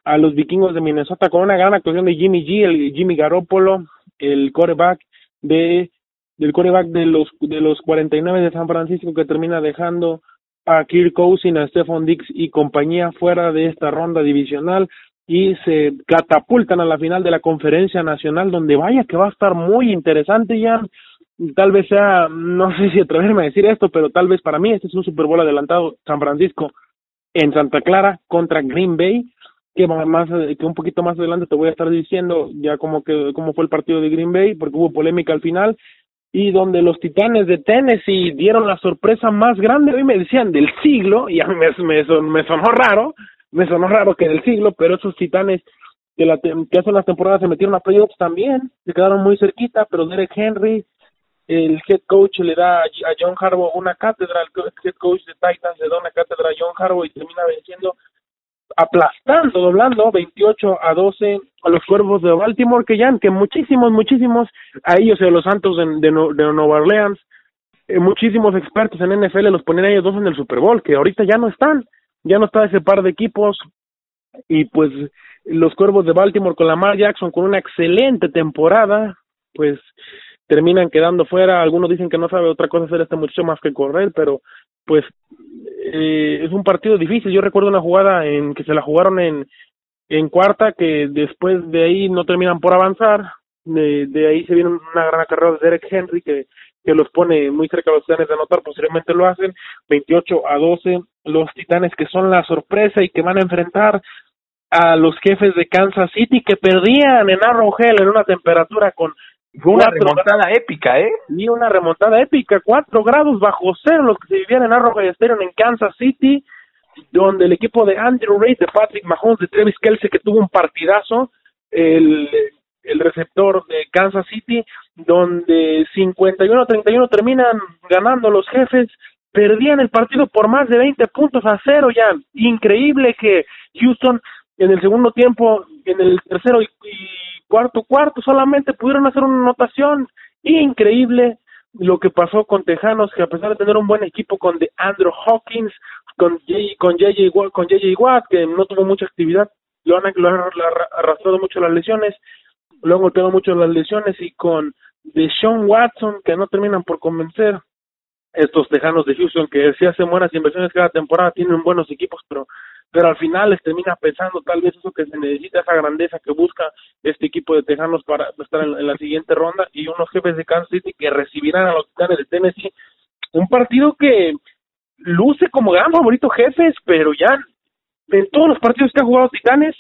a los vikingos de Minnesota con una gran actuación de Jimmy G, el Jimmy Garoppolo, el coreback de del coreback de los de los 49 de San Francisco que termina dejando a Kirk Cousins, a Stephon Dix y compañía fuera de esta ronda divisional y se catapultan a la final de la conferencia nacional donde vaya que va a estar muy interesante ya tal vez sea no sé si atreverme a decir esto pero tal vez para mí este es un Super Bowl adelantado San Francisco en Santa Clara contra Green Bay que más que un poquito más adelante te voy a estar diciendo ya como que cómo fue el partido de Green Bay porque hubo polémica al final y donde los Titanes de Tennessee dieron la sorpresa más grande, hoy me decían del siglo, y a mí me, me, me sonó raro, me sonó raro que del siglo, pero esos Titanes que, la, que hace unas temporadas se metieron a playoffs también, se quedaron muy cerquita, pero Derek Henry, el head coach le da a John Harbaugh una cátedra, el head coach de Titans le da una cátedra a John Harbaugh y termina venciendo aplastando, doblando 28 a 12 a los cuervos de Baltimore, que ya, que muchísimos, muchísimos, a ellos y a los Santos de, de, de Nueva Orleans, eh, muchísimos expertos en NFL los ponen a ellos dos en el Super Bowl, que ahorita ya no están, ya no está ese par de equipos, y pues los cuervos de Baltimore con Lamar Jackson con una excelente temporada, pues terminan quedando fuera, algunos dicen que no sabe otra cosa hacer este muchacho más que correr, pero pues eh, es un partido difícil. Yo recuerdo una jugada en que se la jugaron en, en cuarta, que después de ahí no terminan por avanzar. De, ahí se viene una gran carrera de Derek Henry que, que los pone muy cerca a los titanes de anotar, posteriormente lo hacen, 28 a 12, los titanes que son la sorpresa y que van a enfrentar a los jefes de Kansas City que perdían en Arrowhead en una temperatura con fue una remontada épica, ¿eh? Y una remontada épica, cuatro grados bajo cero los que se vivían en Arrowhead Stadium en Kansas City, donde el equipo de Andrew Reid, de Patrick Mahomes, de Travis Kelsey, que tuvo un partidazo, el, el receptor de Kansas City, donde 51-31 terminan ganando los jefes, perdían el partido por más de 20 puntos a cero ya. Increíble que Houston en el segundo tiempo, en el tercero y cuarto cuarto solamente pudieron hacer una anotación. Increíble lo que pasó con Tejanos que a pesar de tener un buen equipo con de Andrew Hawkins con J, con JJ con JJ Watt que no tuvo mucha actividad lo han, lo arrastrado mucho las lesiones lo han golpeado mucho las lesiones y con de Sean Watson que no terminan por convencer estos Tejanos de Houston que si hacen buenas inversiones cada temporada tienen buenos equipos pero pero al final les termina pensando tal vez eso que se necesita, esa grandeza que busca este equipo de Tejanos para estar en, la siguiente ronda y unos jefes de Kansas City que recibirán a los Titanes de Tennessee. Un partido que luce como gran favorito jefes, pero ya en todos los partidos que ha jugado Titanes,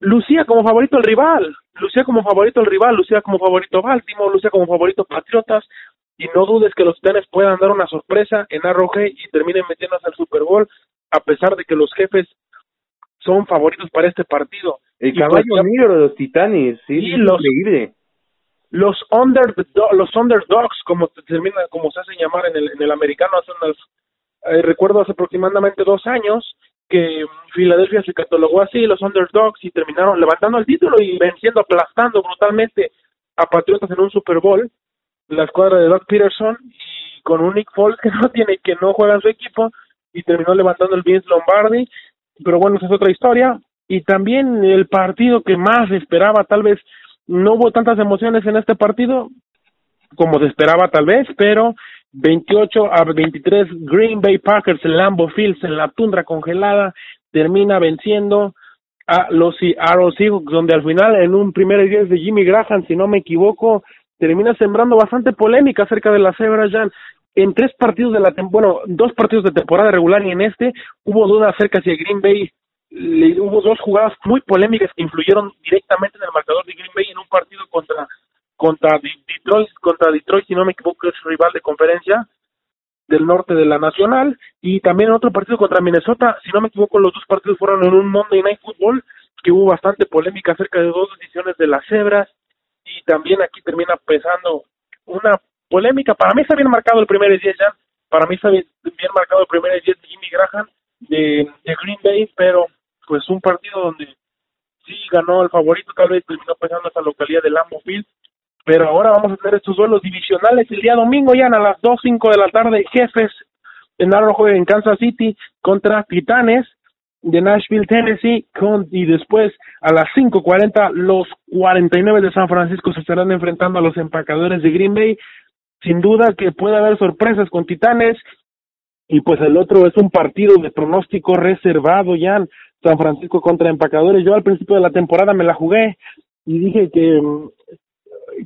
lucía como favorito el rival, lucía como favorito el rival, lucía como favorito Baltimore, lucía como favorito Patriotas, y no dudes que los Titanes puedan dar una sorpresa en Arrowhead y terminen metiéndose al Super Bowl a pesar de que los jefes son favoritos para este partido. El caballo pues, negro de los Titanes, sí, los, increíble. Los under los underdogs, como termina, como se hace llamar en el, en el americano, hacen eh, recuerdo hace aproximadamente dos años que Filadelfia se catalogó así, los underdogs, y terminaron levantando el título y venciendo, aplastando brutalmente a Patriotas en un Super Bowl, la escuadra de Doug Peterson, y con un Nick Foles que no tiene, que no juega en su equipo, y terminó levantando el Vince Lombardi, pero bueno, esa es otra historia. Y también el partido que más esperaba, tal vez no hubo tantas emociones en este partido como se esperaba tal vez, pero 28 a 23 Green Bay Packers en Lambeau Fields en la tundra congelada termina venciendo a los Arrow Seahawks donde al final en un primer 10 de Jimmy Graham si no me equivoco termina sembrando bastante polémica acerca de las cebras ya en tres partidos de la bueno, dos partidos de temporada regular y en este hubo dudas acerca si Green Bay le, hubo dos jugadas muy polémicas que influyeron directamente en el marcador de Green Bay en un partido contra contra Detroit, contra Detroit si no me equivoco es rival de conferencia del norte de la Nacional y también en otro partido contra Minnesota, si no me equivoco los dos partidos fueron en un Monday Night Football que hubo bastante polémica acerca de dos decisiones de las cebras y también aquí termina pesando una polémica. Para mí está bien marcado el primer 10 ya. Para mí está bien, marcado el primer 10 de Jimmy Graham de, Green Bay, pero pues un partido donde sí ganó el favorito, tal vez terminó pesando esa localidad de Lambeau Field. Pero ahora vamos a tener estos duelos divisionales el día domingo ya a las 2, 5 de la tarde, jefes en Arrowhead en Kansas City contra Titanes de Nashville, Tennessee, con, y después a las 5.40 los 49 de San Francisco se estarán enfrentando a los empacadores de Green Bay sin duda que puede haber sorpresas con Titanes. Y pues el otro es un partido de pronóstico reservado ya San Francisco contra Empacadores. Yo al principio de la temporada me la jugué y dije que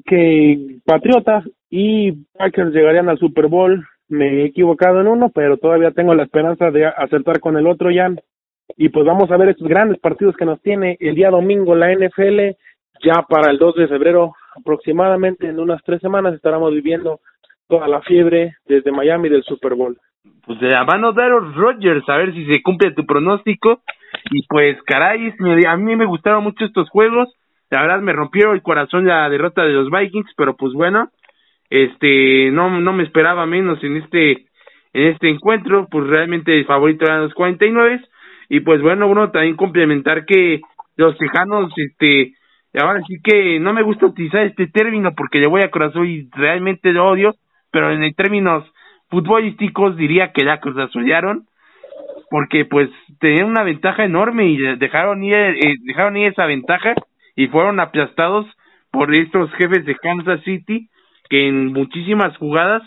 que Patriotas y Packers llegarían al Super Bowl. Me he equivocado en uno pero todavía tengo la esperanza de acertar con el otro ya y pues vamos a ver estos grandes partidos que nos tiene el día domingo la NFL ya para el 2 de febrero aproximadamente en unas tres semanas estaremos viviendo toda la fiebre desde Miami del Super Bowl. Pues de la mano de Aaron Rodgers, a ver si se cumple tu pronóstico. Y pues, caray, a mí me gustaron mucho estos juegos. La verdad me rompió el corazón la derrota de los Vikings, pero pues bueno, este, no, no me esperaba menos en este, en este encuentro. Pues realmente el favorito eran los 49. Y pues bueno, uno también complementar que los Tejanos, este, ahora sí que no me gusta utilizar este término porque le voy a corazón y realmente lo odio, pero en términos futbolísticos diría que ya cruzazolearon porque pues tenían una ventaja enorme y dejaron ir, eh, dejaron ir esa ventaja y fueron aplastados por estos jefes de Kansas City que en muchísimas jugadas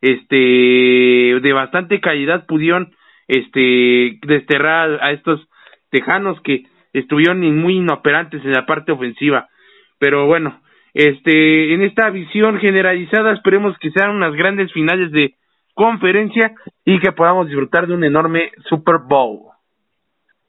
este de bastante calidad pudieron este desterrar a estos tejanos que estuvieron muy inoperantes en la parte ofensiva pero bueno este en esta visión generalizada esperemos que sean unas grandes finales de conferencia y que podamos disfrutar de un enorme Super Bowl.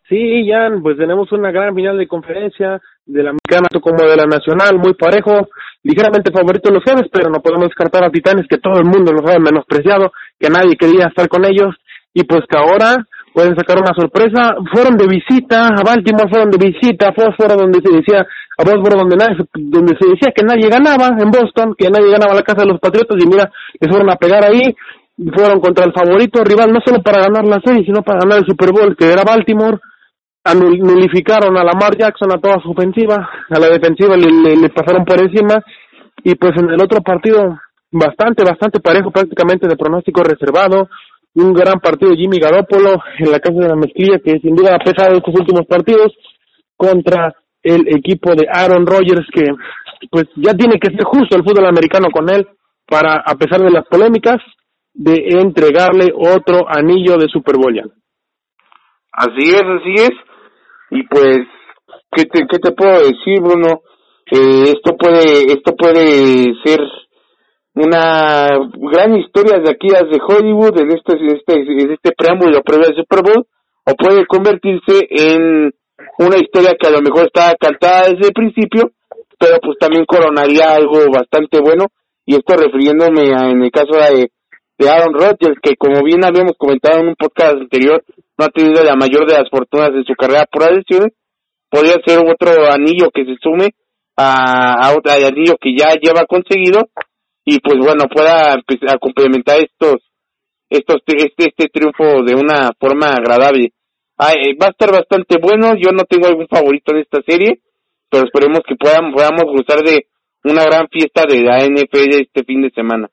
Sí, Jan, pues tenemos una gran final de conferencia de la americana como de la nacional, muy parejo, ligeramente favorito los jefes, pero no podemos descartar a Titanes que todo el mundo los ha menospreciado, que nadie quería estar con ellos y pues que ahora pueden sacar una sorpresa. Fueron de visita a Baltimore, fueron de visita a Fósforo, donde se decía, a Bosforo, donde, nadie, donde se decía que nadie ganaba, en Boston, que nadie ganaba la casa de los Patriotas, y mira, les fueron a pegar ahí, fueron contra el favorito rival, no solo para ganar la serie, sino para ganar el Super Bowl, que era Baltimore. Nulificaron a Lamar Jackson a toda su ofensiva, a la defensiva le, le, pasaron por encima. Y pues en el otro partido, bastante, bastante parejo, prácticamente de pronóstico reservado. Un gran partido Jimmy Garoppolo en la casa de la mezclilla, que sin duda ha pesado estos últimos partidos, contra el equipo de Aaron Rodgers, que pues ya tiene que ser justo el fútbol americano con él, para, a pesar de las polémicas, de entregarle otro anillo de Super Bowl. Así es, así es. Y pues, ¿qué te, qué te puedo decir, Bruno? Eh, esto puede, esto puede ser una gran historia de aquí de Hollywood en este, este, este preámbulo previo al Super Bowl, o puede convertirse en una historia que a lo mejor está cantada desde el principio, pero pues también coronaría algo bastante bueno, y esto refiriéndome a, en el caso de de Aaron Rodgers, que como bien habíamos comentado en un podcast anterior, no ha tenido la mayor de las fortunas de su carrera por adicciones, podría ser otro anillo que se sume a, a otro anillo que ya lleva conseguido y pues bueno pueda complementar estos estos este este triunfo de una forma agradable. Eh, va a estar bastante bueno. Yo no tengo algún favorito en esta serie pero esperemos que podamos podamos gozar de una gran fiesta de la NFL este fin de semana.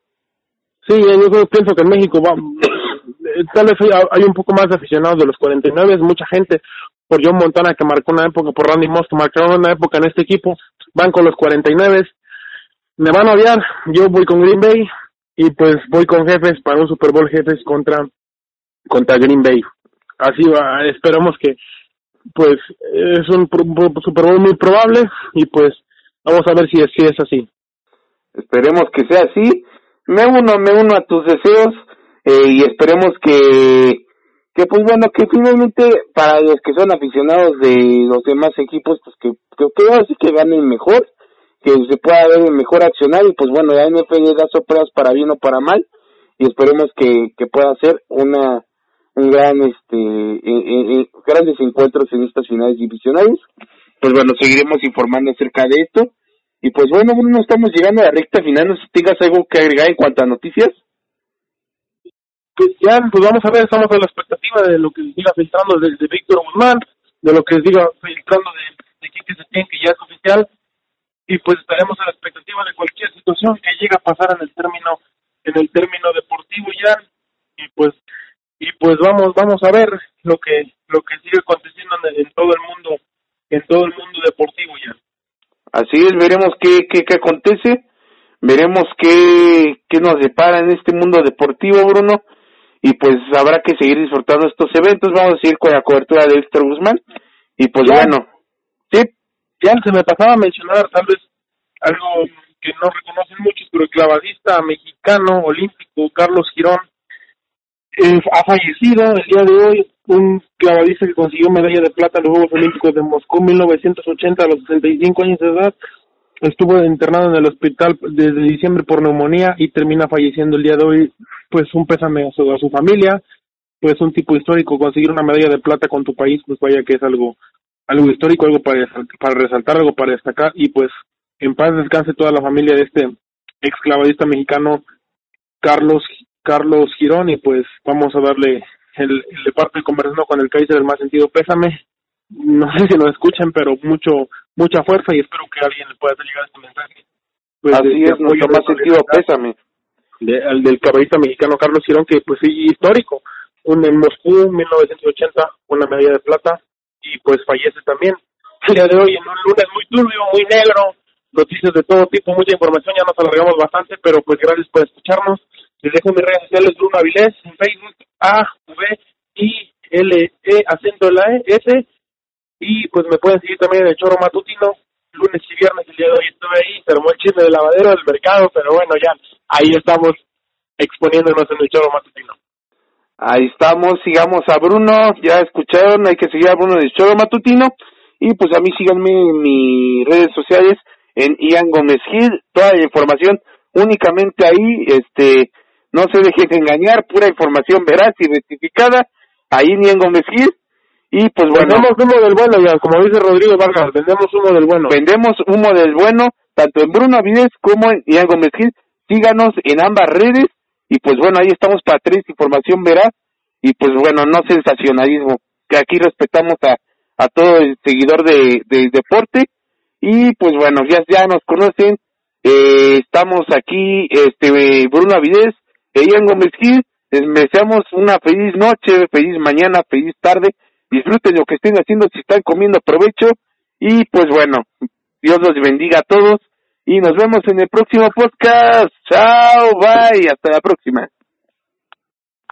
Sí, yo pienso que en México va, eh, tal vez hay, un poco más de aficionados de los 49, mucha gente. Por John Montana que marcó una época, por Randy Moss que marcaron una época en este equipo, van con los 49, me van a odiar, yo voy con Green Bay y pues voy con jefes para un Super Bowl jefes contra contra Green Bay. Así va, esperamos que pues es un Super Bowl muy probable y pues vamos a ver si, si es así. Esperemos que sea así me uno, me uno a tus deseos eh, y esperemos que, que pues bueno, que finalmente para los que son aficionados de los demás equipos, pues que, que, que que ganen mejor, que se pueda ver mejor accionar y pues bueno, la NFL da sorpresas para bien o para mal y esperemos que, que pueda ser una un gran este eh, grandes encuentros en estas finales divisionales pues bueno seguiremos informando acerca de esto y pues bueno, no estamos llegando a la recta final. No sé si tengas algo que agregar en cuanto a noticias. Pues ya, pues vamos a ver, estamos a la expectativa de lo que les diga filtrando de, Víctor Guzmán, de lo que les diga filtrando de, de Quique Setién, que ya es oficial, y pues estaremos a la expectativa de cualquier situación que llegue a pasar en el término, en el término deportivo ya, y pues, y pues vamos, vamos a ver lo que, lo que sigue aconteciendo en todo el mundo, en todo el mundo deportivo ya. Así es, veremos qué, qué, qué acontece, veremos qué, qué nos depara en este mundo deportivo, Bruno. y pues habrá que seguir disfrutando estos eventos, vamos a seguir con la cobertura de Víctor Guzmán y pues bueno. Ya se me pasaba a mencionar tal vez algo que no reconocen muchos, pero el clavadista mexicano olímpico Carlos Girón eh, ha fallecido el día de hoy, un clavadista que consiguió medalla de plata en los Juegos Olímpicos de Moscú 1980 a los 65 años de edad. Estuvo internado en el hospital desde diciembre por neumonía y termina falleciendo el día de hoy. Pues un pésame a su, a su familia, pues un tipo histórico, conseguir una medalla de plata con tu país, pues vaya que es algo algo histórico, algo para, para resaltar, algo para destacar y pues en paz descanse toda la familia de este exclavadista mexicano Carlos Carlos Girón y pues vamos a darle el, el de parte conversando con el Kaiser del más sentido. Pésame. No sé si lo escuchan pero mucho mucha fuerza y espero que alguien le pueda llegar este mensaje. Pues, así es mucho más sentido pésame. al del caballista mexicano Carlos Girón que pues sí histórico. Un en Moscú 1980 una medalla de plata y pues fallece también el día de hoy en un lunes muy turbio muy negro noticias de todo tipo, mucha información, ya nos alargamos bastante, pero pues gracias por escucharnos. Les dejo mis redes sociales Bruno Avilés en Facebook, A, V, I, L, E, acento la E, S, y pues me pueden seguir también en el Choro Matutino, lunes y viernes, el día de hoy estuve ahí, se armó el chisme del lavadero del mercado, pero bueno, ya, ahí estamos exponiéndonos en el Choro Matutino. Ahí estamos, sigamos a Bruno, ya escucharon, hay que seguir a Bruno del Choro Matutino, y pues a mí síganme en mis redes sociales, en Ian Gómez Gil, toda la información únicamente ahí, este, no se dejen engañar, pura información veraz y rectificada, ahí en Ian Gómez Gil, y pues bueno. Vendemos humo del bueno, ya, como dice Rodrigo Vargas, vendemos humo del bueno. Vendemos humo del bueno, tanto en Bruno Avides como en Ian Gómez Gil, síganos en ambas redes, y pues bueno, ahí estamos para tres información veraz, y pues bueno, no sensacionalismo, que aquí respetamos a, a todo el seguidor de, de deporte, y pues bueno, ya, ya nos conocen, eh, estamos aquí, este, Bruno Avidez, e Ian Gómez Gil, les deseamos una feliz noche, feliz mañana, feliz tarde, disfruten lo que estén haciendo, si están comiendo provecho, y pues bueno, Dios los bendiga a todos, y nos vemos en el próximo podcast, chao, bye, hasta la próxima.